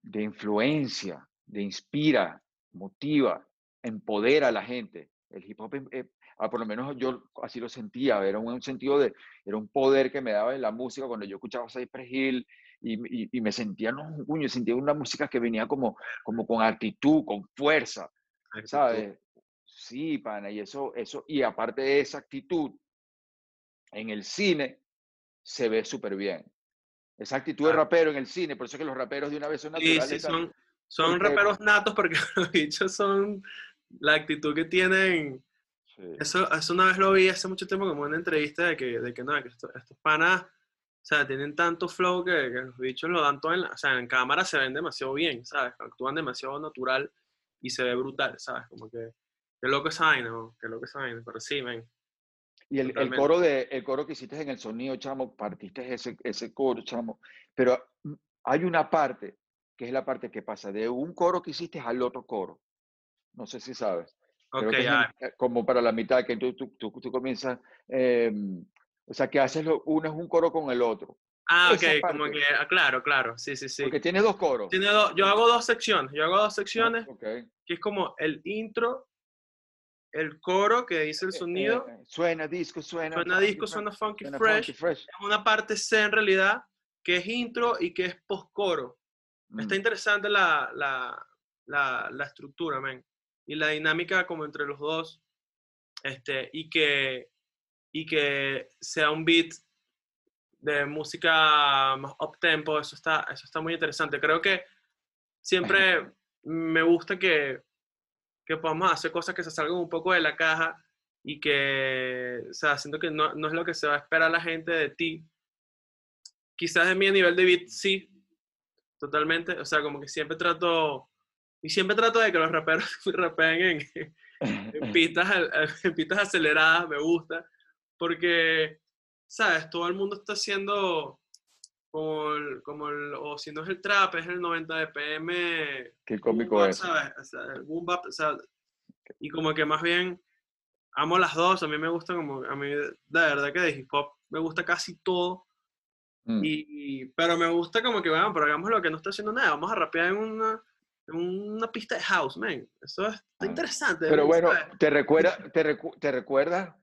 de influencia, de inspira, motiva, empodera a la gente. El hip hop, eh, ah, por lo menos yo así lo sentía, era un, un sentido de, era un poder que me daba en la música cuando yo escuchaba Cypress Hill y, y, y me sentía, no, coño, sentía una música que venía como, como con actitud, con fuerza. ¿sabes? Sí, pana, y eso, eso, y aparte de esa actitud, en el cine se ve súper bien. Esa actitud de Claro. rapero en el cine, por eso es que los raperos de una vez son Sí, naturales. sí, tan- son, son porque- raperos natos porque los bichos son la actitud que tienen. Sí. Eso, eso una vez lo vi hace mucho tiempo como en una entrevista de que, de que no, que esto- estos panas, o sea, tienen tanto flow que, que los bichos lo dan todo en la, o sea, en cámara se ven demasiado bien, ¿sabes? Actúan demasiado natural y se ve brutal, ¿sabes? Como que, qué loco esa vaina, ¿no? qué loco esa vaina, pero sí, men. Y el, el coro de, el coro que hiciste en el sonido, chamo, partiste ese, ese coro, chamo. Pero mm, hay una parte, que es la parte que pasa de un coro que hiciste al otro coro. No sé si sabes. Creo Ok, que es ya, en- eh, como para la mitad, que tú, tú, tú, tú comienzas, em, o sea, que haces lo, uno es un coro con el otro. Ah, esa ok, como parte. que, ah, claro, claro, sí, sí, sí. Porque tienes dos coros. Tiene dos- yo hago dos secciones, yo hago dos secciones, Ok. que es como el intro, el coro que dice el Eh, sonido, eh, suena disco, suena. suena funky, disco, suena funky suena fresh, funky, fresh. es una parte C en realidad, que es intro y que es post-coro. Está Mm. interesante la, la, la, la estructura, men, y la dinámica como entre los dos, este, y que, y que sea un beat de música más up-tempo, eso está, eso está muy interesante. Creo que siempre me gusta que, que podamos hacer cosas que se salgan un poco de la caja y que, o sea, siento que no, no es lo que se va a esperar la gente de ti. Quizás de mi nivel de beat sí, totalmente. O sea, como que siempre trato, y siempre trato de que los raperos rapeen en, en pistas, en pistas aceleradas, me gusta, porque, ¿sabes? Todo el mundo está haciendo, como el, como el, o si no es el trap, es el 90 BPM. Qué cómico boom es. ¿sabes? O sea, el boom bap, o sea, y como que más bien amo las dos, a mí me gusta como, a mí de verdad que de hip hop me gusta casi todo, Mm. y, pero me gusta como que, bueno, pero hagamos lo que no está haciendo nada, vamos a rapear en una, en una pista de house, man. Eso es, está Ah. interesante. Pero bueno. ¿te, recuerda, te, recu- te recuerdas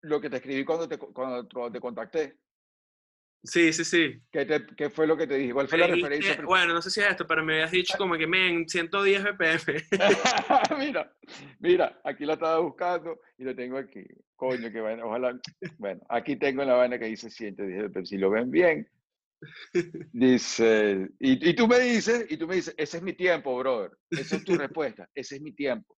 lo que te escribí cuando te, cuando, cuando te contacté? Sí, sí, sí. ¿Qué, te- qué fue lo que te dije? ¿Cuál fue Me la dijiste- referencia? prim- bueno, no sé si es esto, pero me habías dicho como que, men, 110 BPM. mira, mira, aquí la estaba buscando y lo tengo aquí. Coño, que vaina, ojalá. Bueno, aquí tengo la vaina que dice 110, pero si lo ven bien, dice, y, y tú me dices, y tú me dices, ese es mi tiempo, brother. Esa es tu respuesta, ese es mi tiempo.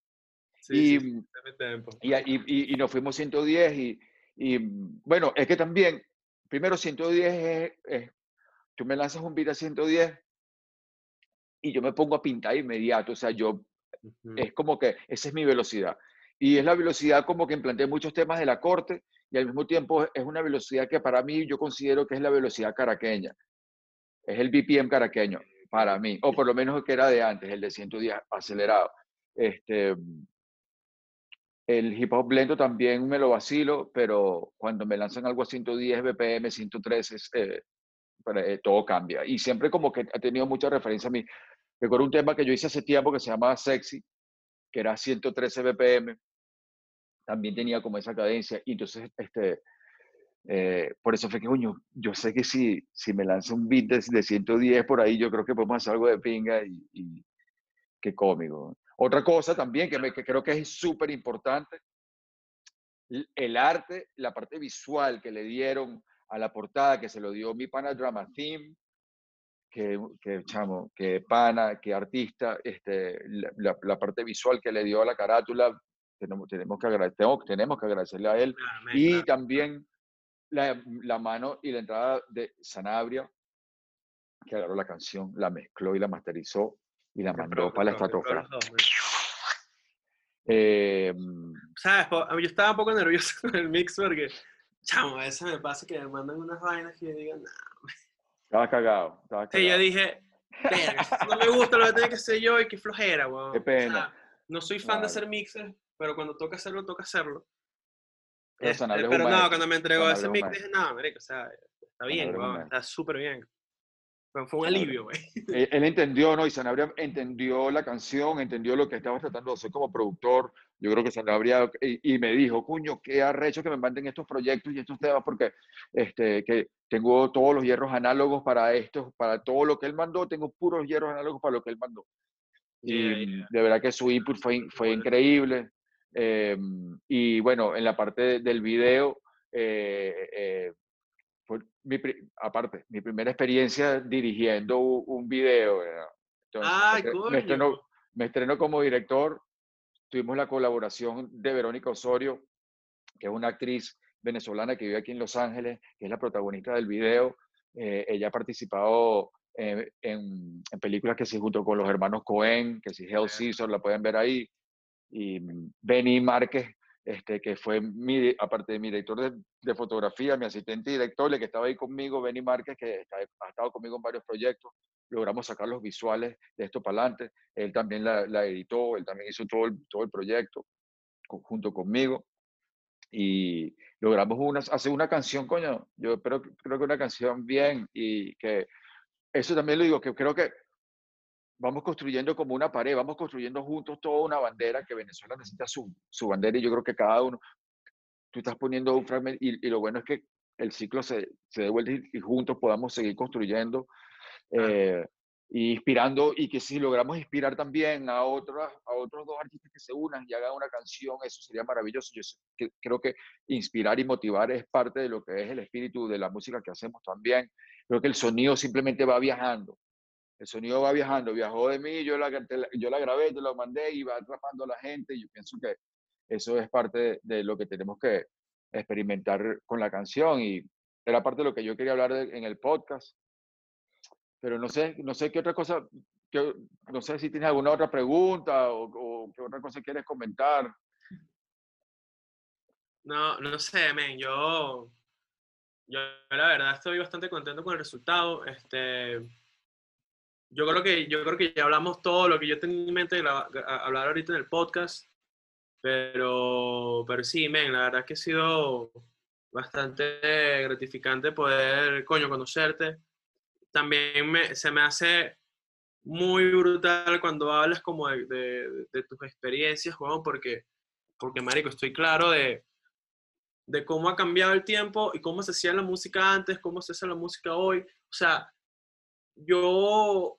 Sí, y, sí, sí, dame tiempo. y, y, y- y nos fuimos 110 y, y, bueno, es que también, primero 110 es, es- tú me lanzas un beat a 110 y yo me pongo a pintar inmediato, o sea, yo es como que esa es mi velocidad. Y es la velocidad como que implanté muchos temas de la corte y al mismo tiempo es una velocidad que para mí yo considero que es la velocidad caraqueña. Es el BPM caraqueño para mí, o por lo menos que era de antes, el de 110 acelerado. Este, el hip hop lento también me lo vacilo, pero cuando me lanzan algo a 110 BPM, 113, es, eh, para- eh, todo cambia. Y siempre como que ha tenido mucha referencia a mí. Recuerdo un tema que yo hice hace tiempo que se llamaba Sexy, que era 113 BPM, también tenía como esa cadencia, y entonces, este, eh, por eso fue que, coño, yo sé que si, si me lanza un beat de, de 110 por ahí, yo creo que podemos hacer algo de pinga y, y qué cómico. Otra cosa también que, me, que creo que es súper importante, el arte, la parte visual que le dieron a la portada, que se lo dio mi pana Drama Theme, que, que chamo, que pana, que artista, este, la, parte visual que le dio a la carátula, tenemos, tenemos, que, tenemos que agradecerle a él. Claro, Y claro. también la, la mano y la entrada de Sanabria, que agarró la canción, la mezcló y la masterizó y la mandó para la estratosfera. Eh, ¿Sabes? Yo estaba un poco nervioso con el mix porque, chamo, a veces me pasa que me mandan unas vainas que yo digo, nah. estaba cagado. Estaba Sí, yo cagado. dije, no me gusta lo que tiene que ser yo y qué flojera, weón. Qué O pena. sea, no soy fan de Claro. hacer mixes, pero cuando toca hacerlo, toca hacerlo. Pero Este, pero no, cuando me entregó ese mix dije, no, marico, o sea, está bien, weón, está súper bien. Fue, fue un alivio, güey. él, él entendió, ¿no? Y Sanabria entendió la canción, entendió lo que estaba tratando de hacer como productor. Yo creo que Sanabria, y, y me dijo, cuño, qué arrecho que me manden estos proyectos y estos temas, porque este, que tengo todos los hierros análogos para esto, para todo lo que él mandó, tengo puros hierros análogos para lo que él mandó. Y Yeah, yeah. de verdad que su input fue, fue Bueno. increíble. Eh, y bueno, en la parte de- del video, eh, eh, fue mi, pri- aparte, mi primera experiencia dirigiendo un video. Ay, me, coño. me estrenó, me estrenó como director. Tuvimos la colaboración de Verónica Osorio, que es una actriz venezolana que vive aquí en Los Ángeles, que es la protagonista del video. Eh, ella ha participado eh, en, en películas que sí, junto con los hermanos Cohen, que si Hell Caesar, la pueden ver ahí. Y mm, Benny Márquez, este, que fue mi, aparte de mi director de, de fotografía, mi asistente director, el que estaba ahí conmigo, Benny Márquez, que está- ha estado conmigo en varios proyectos. Logramos sacar los visuales de esto para adelante. Él también la, la editó, él también hizo todo el, todo el proyecto co- junto conmigo y logramos una, hacer una canción, coño, yo que- creo que una canción bien y que eso también lo digo, que creo que vamos construyendo como una pared, vamos construyendo juntos toda una bandera, que Venezuela necesita su, su bandera y yo creo que cada uno, tú estás poniendo un fragmento y, y lo bueno es que el ciclo se, se dé vuelta y, y juntos podamos seguir construyendo eh, y inspirando y que si logramos inspirar también a, otras, a otros dos artistas que se unan y hagan una canción, eso sería maravilloso. Yo que- creo que inspirar y motivar es parte de lo que es el espíritu de la música que hacemos también. Creo que el sonido simplemente va viajando. El sonido va viajando, viajó de mí, yo la, yo la grabé, te la mandé y va atrapando a la gente. Y yo pienso que eso es parte de, lo que tenemos que experimentar con la canción y era parte de lo que yo quería hablar en el podcast. Pero no sé, no sé qué otra cosa, qué- no sé si tienes alguna otra pregunta o, o qué otra cosa quieres comentar. No, no sé, men, yo... yo la verdad estoy bastante contento con el resultado. Este, yo creo que yo creo que ya hablamos todo lo que yo tenía en mente de hablar ahorita en el podcast, pero pero sí, men, la verdad que ha sido bastante gratificante poder, coño, conocerte. También me, se me hace muy brutal cuando hablas como de, de, tus experiencias, Juan, porque, porque, marico, estoy claro de, de cómo ha cambiado el tiempo y cómo se hacía la música antes, cómo se hace la música hoy. O sea, yo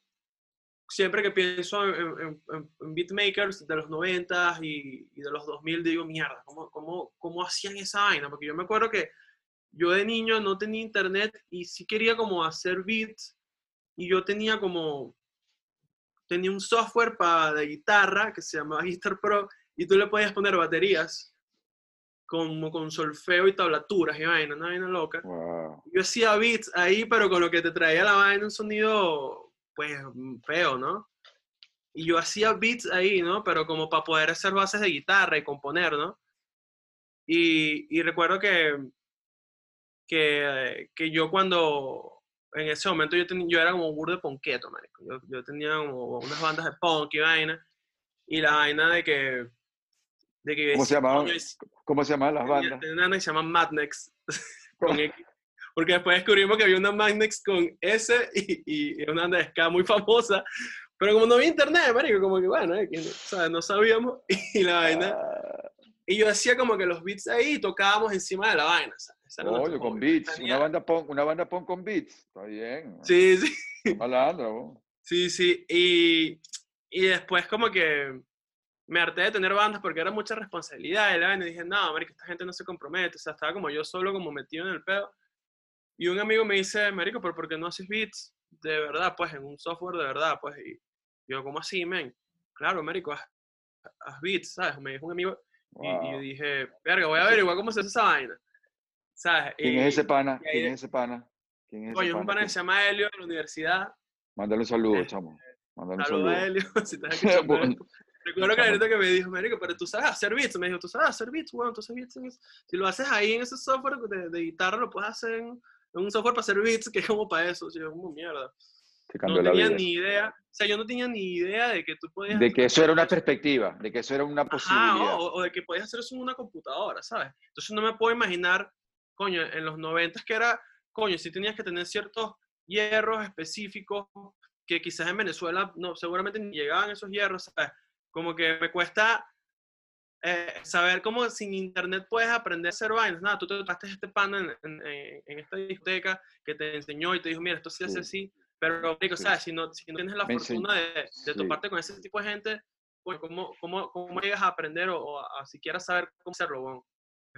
siempre que pienso en, beatmakers de los 90 y, y, de los 2000, digo, mierda, ¿cómo, cómo, cómo hacían esa vaina? Porque yo me acuerdo que yo de niño no tenía internet y sí quería como hacer beats y yo tenía como, tenía un software para de guitarra que se llamaba Guitar Pro y tú le podías poner baterías como con solfeo y tablaturas y vaina, una vaina loca. Yo hacía beats ahí, pero con lo que te traía la vaina un sonido, pues, feo, ¿no? Y yo hacía beats ahí, ¿no? Pero como para poder hacer bases de guitarra y componer, ¿no? Y, y recuerdo que, que, que, yo cuando, en ese momento yo, yo era como burro de ponqueto, marico. Yo, yo tenía como unas bandas de punk y vaina. Y la vaina de que ¿Cómo, se llamaban, ¿Cómo se llamaban las bandas? Una que se llama Madnex. Porque después descubrimos que había una Madnex con S y, y una banda de ska muy famosa. Pero como no había internet, marico, como que bueno, eh, no sabíamos. Y la vaina. Ah. Y yo hacía como que los beats ahí y tocábamos encima de la vaina. Oye, con beats. Una banda, punk, una banda punk con beats. Está bien. Sí, sí. Malandro. Sí, sí. Y, y después como que me harté de tener bandas porque era mucha responsabilidad. Y, la y dije, no, marico, esta gente no se compromete. O sea, estaba como yo solo, como metido en el pedo. Y un amigo me dice, marico, pero ¿por qué no haces beats de verdad? Pues en un software de verdad, pues. Y yo, ¿cómo así, men? Claro, marico, haz, beats, ¿sabes? Me dijo un amigo. Y, yo dije, verga, voy a ver igual cómo se hace esa vaina. ¿Sabes? ¿Quién es ese pana? ¿Quién es ese pana? ¿Quién es Oye, un pana que se llama Helio de la universidad. Mándale un saludo, eh, chamo. Mándale un saludo. a Helio, si estás escuchando Recuerdo que ahorita que me dijo, Marico, pero tú sabes hacer beats. Me dijo, tú sabes hacer beats, tú sabes beats. Si lo haces ahí en ese software de, guitarra, lo puedes hacer en, un software para hacer beats, que es como para eso. O como mierda. no tenía ni idea, o sea, yo no tenía ni idea de que tú podías... De que eso era una perspectiva, de que eso era una posibilidad. o, o, de que podías hacer eso en una computadora, ¿sabes? Entonces no me puedo imaginar, coño, en los 90 que era, coño, si tenías que tener ciertos hierros específicos que quizás en Venezuela no, seguramente ni llegaban esos hierros, ¿sabes? Como que me cuesta eh, saber cómo sin internet puedes aprender a hacer vainas. Nada, tú te tocaste este pan en, en, esta discoteca que te enseñó y te dijo, mira, esto se hace así. Pero, rico, ¿sabes? Si no, si no tienes la fortuna de, de toparte con ese tipo de gente, pues, ¿cómo, cómo, cómo llegas a aprender o, a, siquiera saber cómo hacerlo?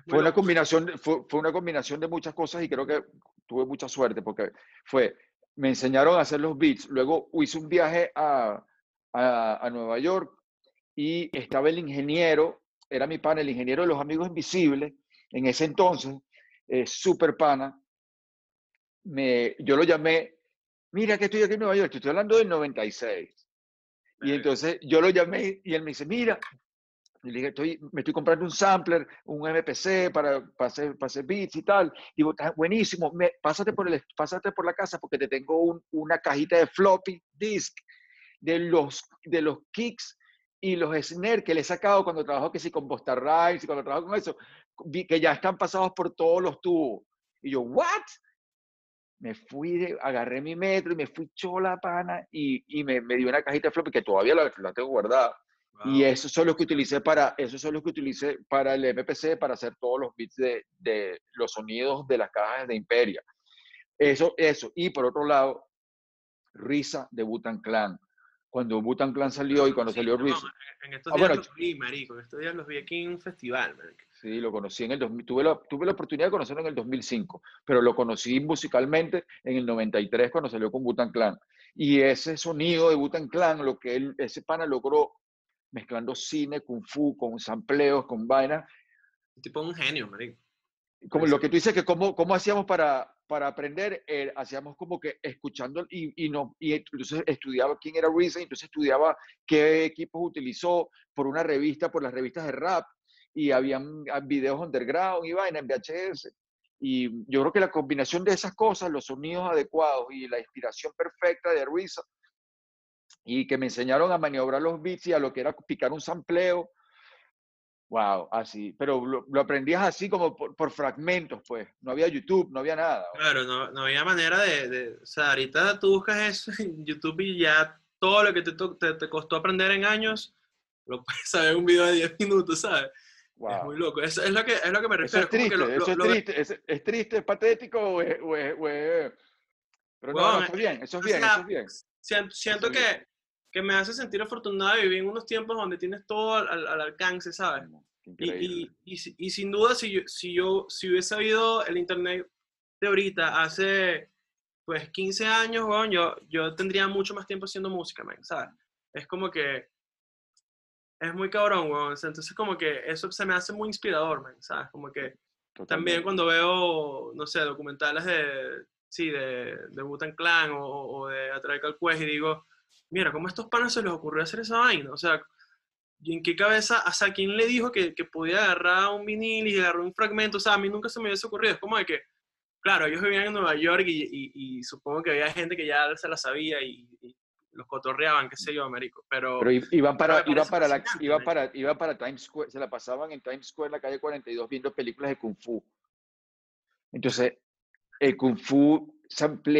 fue una, combinación, fue, fue, una combinación de muchas cosas y creo que tuve mucha suerte porque fue, me enseñaron a hacer los beats, luego hice un viaje a, a, a Nueva York y estaba el ingeniero, era mi pana, el ingeniero de los amigos invisibles, en ese entonces, eh, super pana, me, yo lo llamé, mira que estoy aquí en Nueva York, estoy hablando del 96. Y entonces yo lo llamé y él me dice, mira, y le dije, estoy, me estoy comprando un sampler, un MPC para, para, hacer, para hacer beats y tal. Y digo, buenísimo, me, pásate, por el, pásate por la casa porque te tengo una cajita de floppy disk de los, de los kicks y los snare que le he sacado cuando trabajo que sí con Busta Rhymes y cuando trabajo con eso, que ya están pasados por todos los tubos. Y yo, ¿what? Me fui, agarré mi metro y me fui chola pana y, y me, me dio una cajita de floppy que todavía la, la tengo guardada. Y eso son los que utilicé para, eso son los que utilicé para el MPC para hacer todos los beats de, de los sonidos de las cajas de Imperia. Eso, eso. Y por otro lado, Risa de Butan Clan cuando Butan Clan salió y cuando salió Ruiz. en estos ah, días los vi, marico. En estos días los vi aquí en un festival, marico. Sí, lo conocí en el 2000. Tuve la, tuve la oportunidad de conocerlo en el 2005, pero lo conocí musicalmente en el 93 cuando salió con Butan Clan. Y ese sonido de Butan Clan, lo que él, ese pana logró mezclando cine, kung fu, con sampleos, con vainas. Tipo un genio, marico. Como lo que tú dices, que cómo, cómo hacíamos para, para aprender, eh, hacíamos como que escuchando y, no, y entonces estudiaba quién era Reason, entonces estudiaba qué equipos utilizó por una revista, por las revistas de rap, y habían videos underground y vaina en VHS. y yo creo que la combinación de esas cosas, los sonidos adecuados y la inspiración perfecta de Ruiz, y que me enseñaron a maniobrar los beats y a lo que era picar un sampleo, Wow, así. Pero lo, aprendías así como por, fragmentos, pues. No había YouTube, no había nada. Claro, no, no había manera de, de, O sea, ahorita tú buscas eso en YouTube y ya todo lo que te, te, te costó aprender en años, lo puedes saber en un video de 10 minutos, ¿sabes? Wow. Es muy loco. Eso es lo que, es lo que me refiero. Eso es triste, eso es, triste. Es, es, triste, es patético o es... O es, Pero no, no, eso es bien, eso es bien, eso es bien. Siento, siento que, que me hace sentir afortunado de vivir en unos tiempos donde tienes todo al, al alcance, ¿sabes? Y, y, y, y, sin duda, si yo, si yo si hubiese habido el internet de ahorita hace pues 15 años, bueno, yo, yo tendría mucho más tiempo haciendo música, man, ¿sabes? Es como que es muy cabrón, weón. Entonces, como que eso se me hace muy inspirador, man, ¿sabes? Como que también cuando veo, no sé, documentales de, sí, de, de Butan Clan o, o de Atrae Quest y digo, mira, ¿cómo a estos panas se les ocurrió hacer esa vaina? O sea, ¿y en qué cabeza, o sea, quién le dijo que, que podía agarrar un vinil y agarrar un fragmento? O sea, a mí nunca se me hubiese ocurrido. Es como de que, claro, ellos vivían en Nueva York y, y, y supongo que había gente que ya se la sabía y, los cotorreaban, qué sé yo, Américo. Pero, pero iban para, iban para, la, iban para, iban para Times Square, se la pasaban en Times Square, en la calle 42, viendo películas de Kung Fu. Entonces, el Kung Fu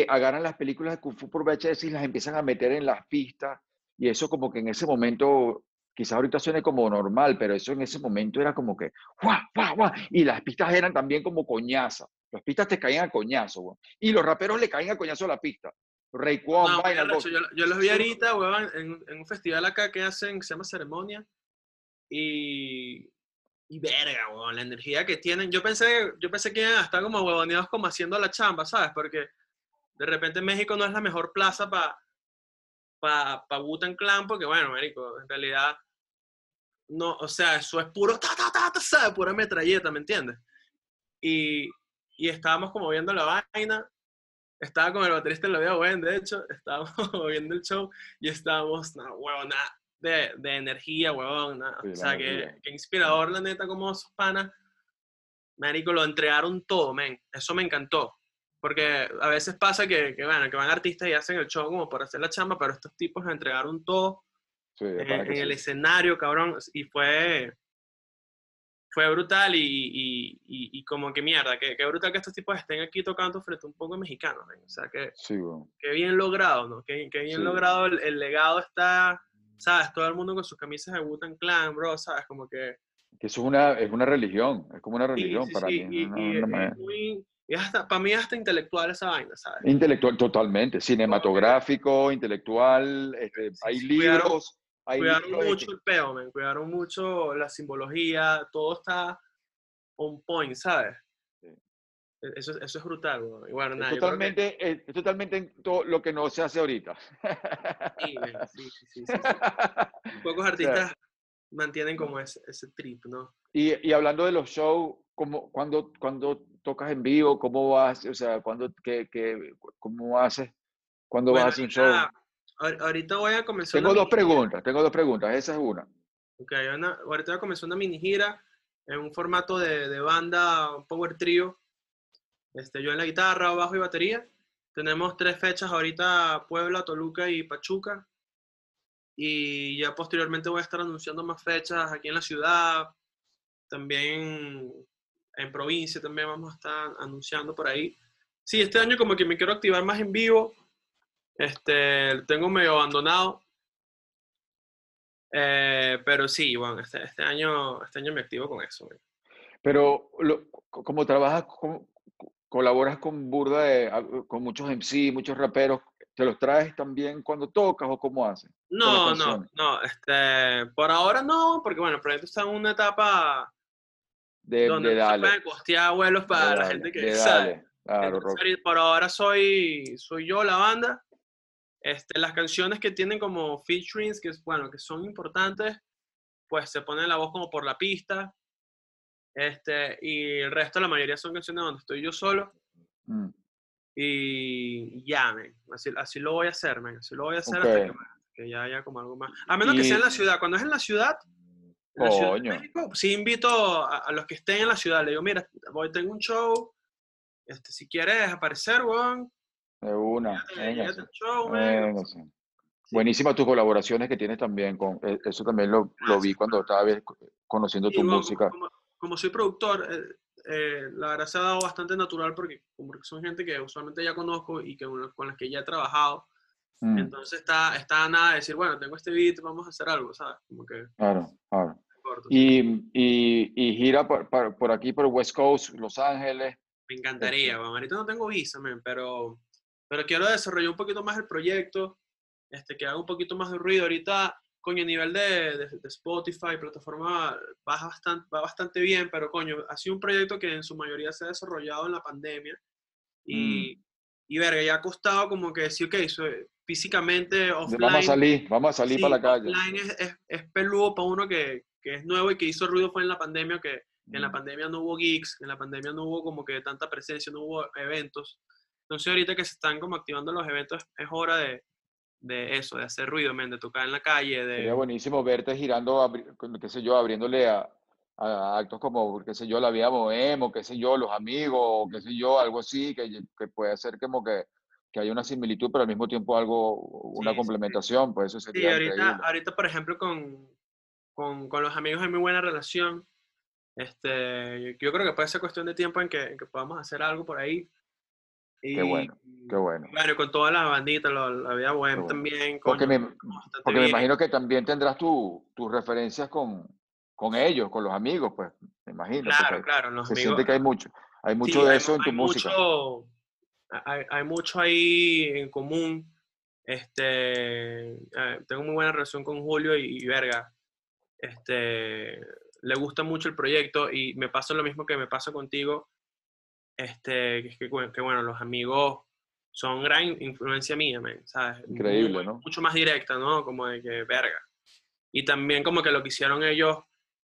agarran las películas de Kung Fu por VHS y las empiezan a meter en las pistas. Y eso como que en ese momento, quizás ahorita suene como normal, pero eso en ese momento era como que, ¡guau, guau, guau! Y las pistas eran también como coñaza. Las pistas te caían a coñazo, Y los raperos le caían a coñazo a la pista. Ray no, yo, yo, los vi ahorita, weón, en, en, un festival acá que hacen, que se llama Ceremonia. Y y verga, weón, la energía que tienen. Yo pensé, yo pensé que estar como huevoneados como haciendo la chamba, ¿sabes? Porque de repente México no es la mejor plaza para pa, pa Butan Clan, porque bueno, México, en realidad, no, o sea, eso es puro ta, ta, ta, ta, ¿sabes? Pura metralleta, ¿me entiendes? Y, y estábamos como viendo la vaina, estaba con el baterista en la vida, weón, de hecho, estábamos viendo el show y estábamos, no, huevón, nada de, de energía, huevón. o sea, que, inspirador, la neta, como esos panas. Marico, lo entregaron todo, men. Eso me encantó. Porque a veces pasa que, que, bueno, que van artistas y hacen el show como por hacer la chamba, pero estos tipos entregaron todo en, el escenario, cabrón. Y fue, fue brutal y, y, y, como que mierda, que, que, brutal que estos tipos estén aquí tocando frente a un poco mexicanos. O sea, que, sí, que bien logrado, ¿no? Que, que bien logrado, el, el, legado está ¿sabes? Todo el mundo con sus camisas de Wu-Tang Clan, bro, ¿sabes? Como que... Que eso es una, es una religión, es como una religión para mí. Y, hasta, para mí hasta intelectual esa vaina, ¿sabes? Intelectual, totalmente. Cinematográfico, intelectual, este, hay libros... cuidaron mucho el peo, man. Cuidaron mucho la simbología, todo está on point, ¿sabes? E, eso, eso es brutal. Bueno, nada, es, totalmente, es, totalmente todo lo que no se hace ahorita. Sí, sí, sí, sí, Pocos artistas mantienen como ese, ese, trip, ¿no? Y, y, hablando de los shows, ¿cómo, cuando, cuando tocas en vivo, ¿cómo vas? O sea, cuando, qué, qué, ¿cómo haces? ¿Cuándo vas a hacer un show? ahorita voy a comenzar. Tengo dos preguntas, tengo dos preguntas, esa es una. Ok, ahorita voy a comenzar una mini gira en un formato de, de banda, un power trio este, yo en la guitarra, bajo y batería. Tenemos tres fechas ahorita, Puebla, Toluca y Pachuca. Y ya posteriormente voy a estar anunciando más fechas aquí en la ciudad, también en provincia, también vamos a estar anunciando por ahí. Sí, este año como que me quiero activar más en vivo. Este, tengo medio abandonado. Eh, pero sí, bueno, este, este, año, este año me activo con eso. Pero como trabajas, con colaboras con burda de, ah, con muchos MC, muchos raperos, ¿te los traes también cuando tocas o cómo haces? No, no, no, este, por ahora no, porque bueno, el proyecto está en una etapa de, donde se pueden costear vuelos para la gente que sabe. Claro, por ahora soy, soy yo la banda. Este, las canciones que tienen como featurings, que, bueno, que son importantes, pues se pone la voz como por la pista. Este, y el resto, la mayoría son canciones donde estoy yo solo. Mm. Y ya, Así, así, lo voy a hacer, man. Así lo voy a hacer hasta que, ya haya como algo más. A menos que sea en la ciudad. Cuando es en la ciudad, en sí invito a, los que estén en la ciudad. Le digo, mira, voy, tengo un show este, si quieres aparecer, weón, De una. show, man. sí. Buenísimas tus colaboraciones que tienes también con, eh, eso también lo, lo vi cuando estaba conociendo Sí, tu bueno, música. Como, como- soy productor, eh, eh, la verdad se ha dado bastante natural porque como son gente que usualmente ya conozco y que con las que ya he trabajado. Mm, Entonces está, está nada de decir, bueno, tengo este beat, vamos a hacer algo, ¿sabes? Como que claro, claro. corto. Y, y, y gira por, por, por aquí, por West Coast, Los Ángeles. Me encantaría, bueno, ahorita no tengo visa, man, pero, pero quiero desarrollar un poquito más el proyecto, este, que haga un poquito más de ruido. Ahorita, coño, a nivel de, de, de Spotify, plataforma, va bastante, va bastante bien, pero coño, ha sido un proyecto que en su mayoría se ha desarrollado en la pandemia y, y verga, ya ha costado como que decir, ok, so- físicamente, offline. Vamos a salir, vamos a salir sí, para la calle. offline es, es, es peludo para uno que, que es nuevo y que hizo ruido fue en la pandemia, que en la Mm, pandemia no hubo gigs, en la pandemia no hubo como que tanta presencia, no hubo eventos. Entonces ahorita que se están como activando los eventos es hora de, de eso, de hacer ruido, men, de tocar en la calle, Sería de... buenísimo verte girando, qué sé yo, abriéndole a, a actos como, qué sé yo, la vida bohemo, qué sé yo, los amigos, qué sé yo, algo así, que, que puede ser como que, que haya una similitud, pero al mismo tiempo algo, una Sí, sí, sí. complementación, pues eso Sí, sería ahorita, increíble. ahorita por ejemplo, con, con, con los amigos hay muy buena relación. Este, yo creo que puede ser cuestión de tiempo en que, en que podamos hacer algo por ahí. Qué bueno, qué bueno. Bueno, y con toda la bandita, la, la vida bohem bueno. también. Porque coño, me- bastante Porque me imagino que también tendrás tu- tus referencias con, con ellos, con los amigos, pues, me imagino. Claro, porque claro, los se amigos. siente que hay mucho, hay sí, mucho de hay eso en tu música. Mucho, hay, hay mucho ahí en común. Este, eh, tengo muy buena relación con Julio y, y Verga. Este, le gusta mucho el proyecto y me pasa lo mismo que me pasa contigo. Este, que, que, bueno, que bueno, los amigos son gran influencia mía, man, ¿sabes? Increíble, Muy- ¿no? Mucho más directa, ¿no? Como de que verga. Y también como que lo que hicieron ellos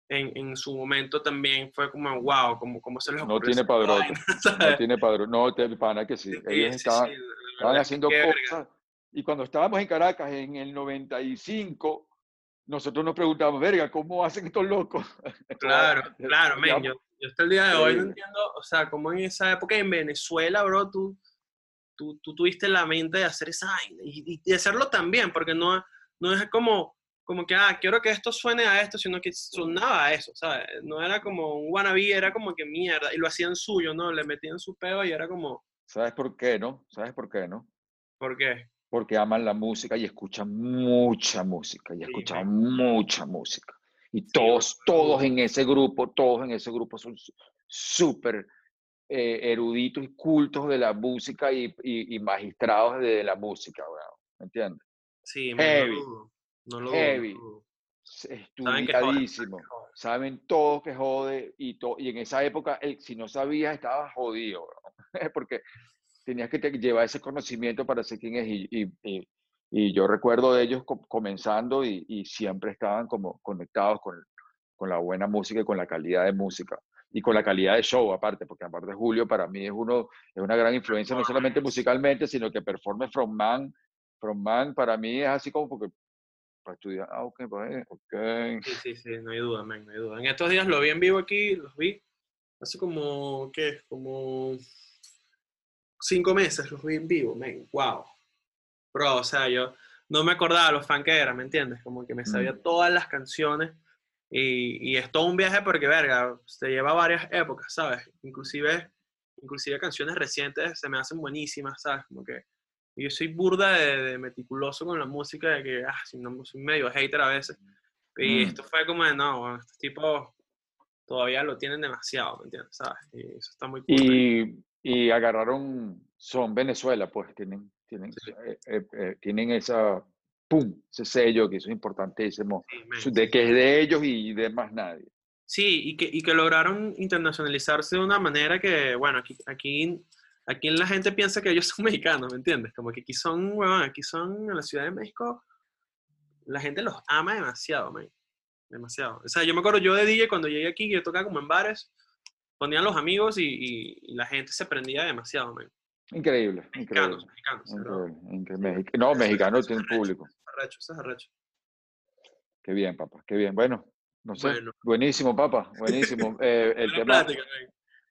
en, en su momento también fue como, wow, como, como se les No ocurrió tiene esa padrote, vaina, No tiene padrón, no te pana que sí. Sí, Ellos sí, estaban, sí, estaban haciendo que verga. cosas. Y cuando estábamos en Caracas en el 95, nosotros nos preguntábamos, verga, ¿cómo hacen estos locos? Claro, claro, men, yo, yo hasta el día de hoy no entiendo, o sea, como en esa época en Venezuela, bro, tú, tú, tú tuviste la mente de hacer esa y, y de hacerlo también, porque no, no es como, como que, ah, quiero que esto suene a esto, sino que sonaba a eso, ¿sabes? No era como un wannabe, era como que mierda, y lo hacían suyo, ¿no? Le metían su peo y era como, ¿Sabes por qué, no? ¿Sabes por qué, no? ¿por qué? Porque aman la música y escuchan mucha música y Sí, escuchan mucha música. Y todos, todos en ese grupo, todos en ese grupo son súper eh, eruditos y cultos de la música y, y- y magistrados de la música. ¿Me entiendes? Sí, Heavy, dudo, no lo no heavy. Saben joden, Estudiadísimo. Saben todos que jode y, to- y en esa época, el- si no sabías, estabas jodido, weón. Porque tenías que te- llevar ese conocimiento para ser quien es. Y, y- y- y yo recuerdo de ellos co- comenzando y, y siempre estaban como conectados con, con la buena música y con la calidad de música. Y con la calidad de show, aparte, porque aparte Julio para mí es, uno, es una gran influencia, no solamente musicalmente, sino que performe from man. From man para mí es así como porque para estudiar, ah, ok, pues, ok. Sí, sí, sí, no hay duda, man, no hay duda. En estos días lo vi en vivo aquí, los vi hace como, ¿qué? Como cinco meses los vi en vivo, man, wow. Bro, o sea, yo no me acordaba lo fan que era, ¿me entiendes? Como que me sabía Mm. todas las canciones y, y es todo un viaje porque, verga, se lleva varias épocas, ¿sabes? Inclusive, inclusive canciones recientes se me hacen buenísimas, ¿sabes? Como que y yo soy burda de, de meticuloso con la música, de que, ah, si no, soy medio hater a veces. Y Mm. esto fue como de, no, bueno, estos tipos todavía lo tienen demasiado, ¿me entiendes? ¿Sabes? Y eso está muy cool. Y, y agarraron, son Venezuela, pues tienen, tienen, Sí. eh, eh, eh, tienen esa, pum, ese sello que eso es importantísimo, Sí, de que es de ellos y de más nadie. Sí, y que, y que lograron internacionalizarse de una manera que, bueno, aquí, aquí, aquí la gente piensa que ellos son mexicanos, ¿me entiendes? Como que aquí son, huevón, aquí son en la Ciudad de México, la gente los ama demasiado, man. Demasiado. O sea, yo me acuerdo yo de DJ cuando llegué aquí, yo tocaba como en bares, ponían los amigos y, y- y la gente se prendía demasiado, man. Increíble, Mexicanos, increíble. mexicanos. increíble, increíble. No, mexicanos tienen público. Arrecho, eso es arrecho. Qué bien, papá, qué bien. Bueno, no sé, Bueno. buenísimo, papá, buenísimo. Eh, el Buena tema, plática,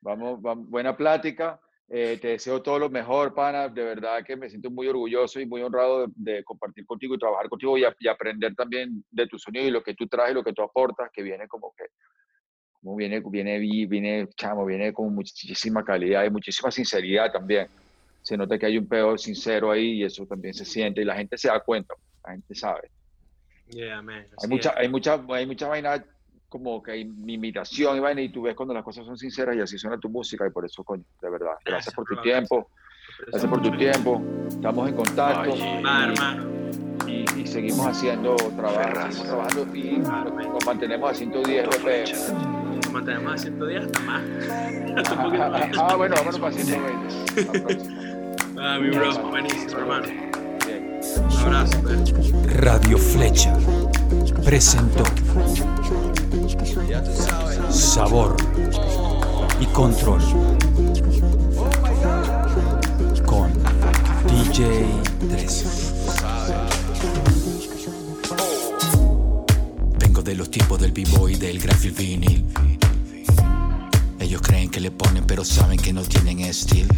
vamos, vamos, buena plática. Eh, te deseo todo lo mejor, pana. De verdad que me siento muy orgulloso y muy honrado de, compartir contigo y trabajar contigo y, y, aprender también de tu sonido y lo que tú traes, lo que tú aportas, que viene como que, como viene, viene, viene, chamo, viene con muchísima calidad y muchísima sinceridad también. Se nota que hay un pedo sincero ahí y eso también se siente y la gente se da cuenta, la gente sabe. Yeah, man. Hay mucha, hay mucha, hay mucha vaina como que hay imitación y vaina y tú ves cuando las cosas son sinceras y así suena tu música y por eso, coño, de verdad, gracias, por tu tiempo, gracias por tu tiempo, estamos en contacto y, y, seguimos haciendo trabajo, seguimos trabajando y nos, mantenemos a 110 RPM. Nos mantenemos a 110 hasta más. ah, bueno, vámonos para 120. Ah, mi bro, buenísimo, hermano. Un abrazo, Radio Flecha presentó Sabor y Control con DJ 3. Vengo de los tiempos del b-boy del graphic vinil. Ellos creen que le ponen, pero saben que no tienen estilo.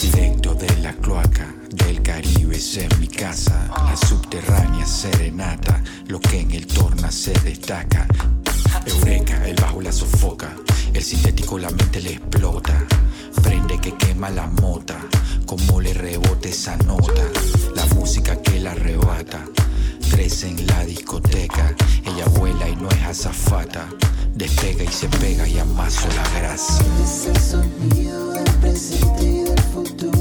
Directo de la cloaca del Caribe, es mi casa. La subterránea serenata, lo que en el torna se destaca. Eureka, el bajo la sofoca, el sintético la mente le explota. Prende que quema la mota, como le rebote esa nota. La música que la arrebata, crece en la discoteca. Ella vuela y no es azafata, despega y se pega y amaso la grasa. Es el sonido del presente y del futuro.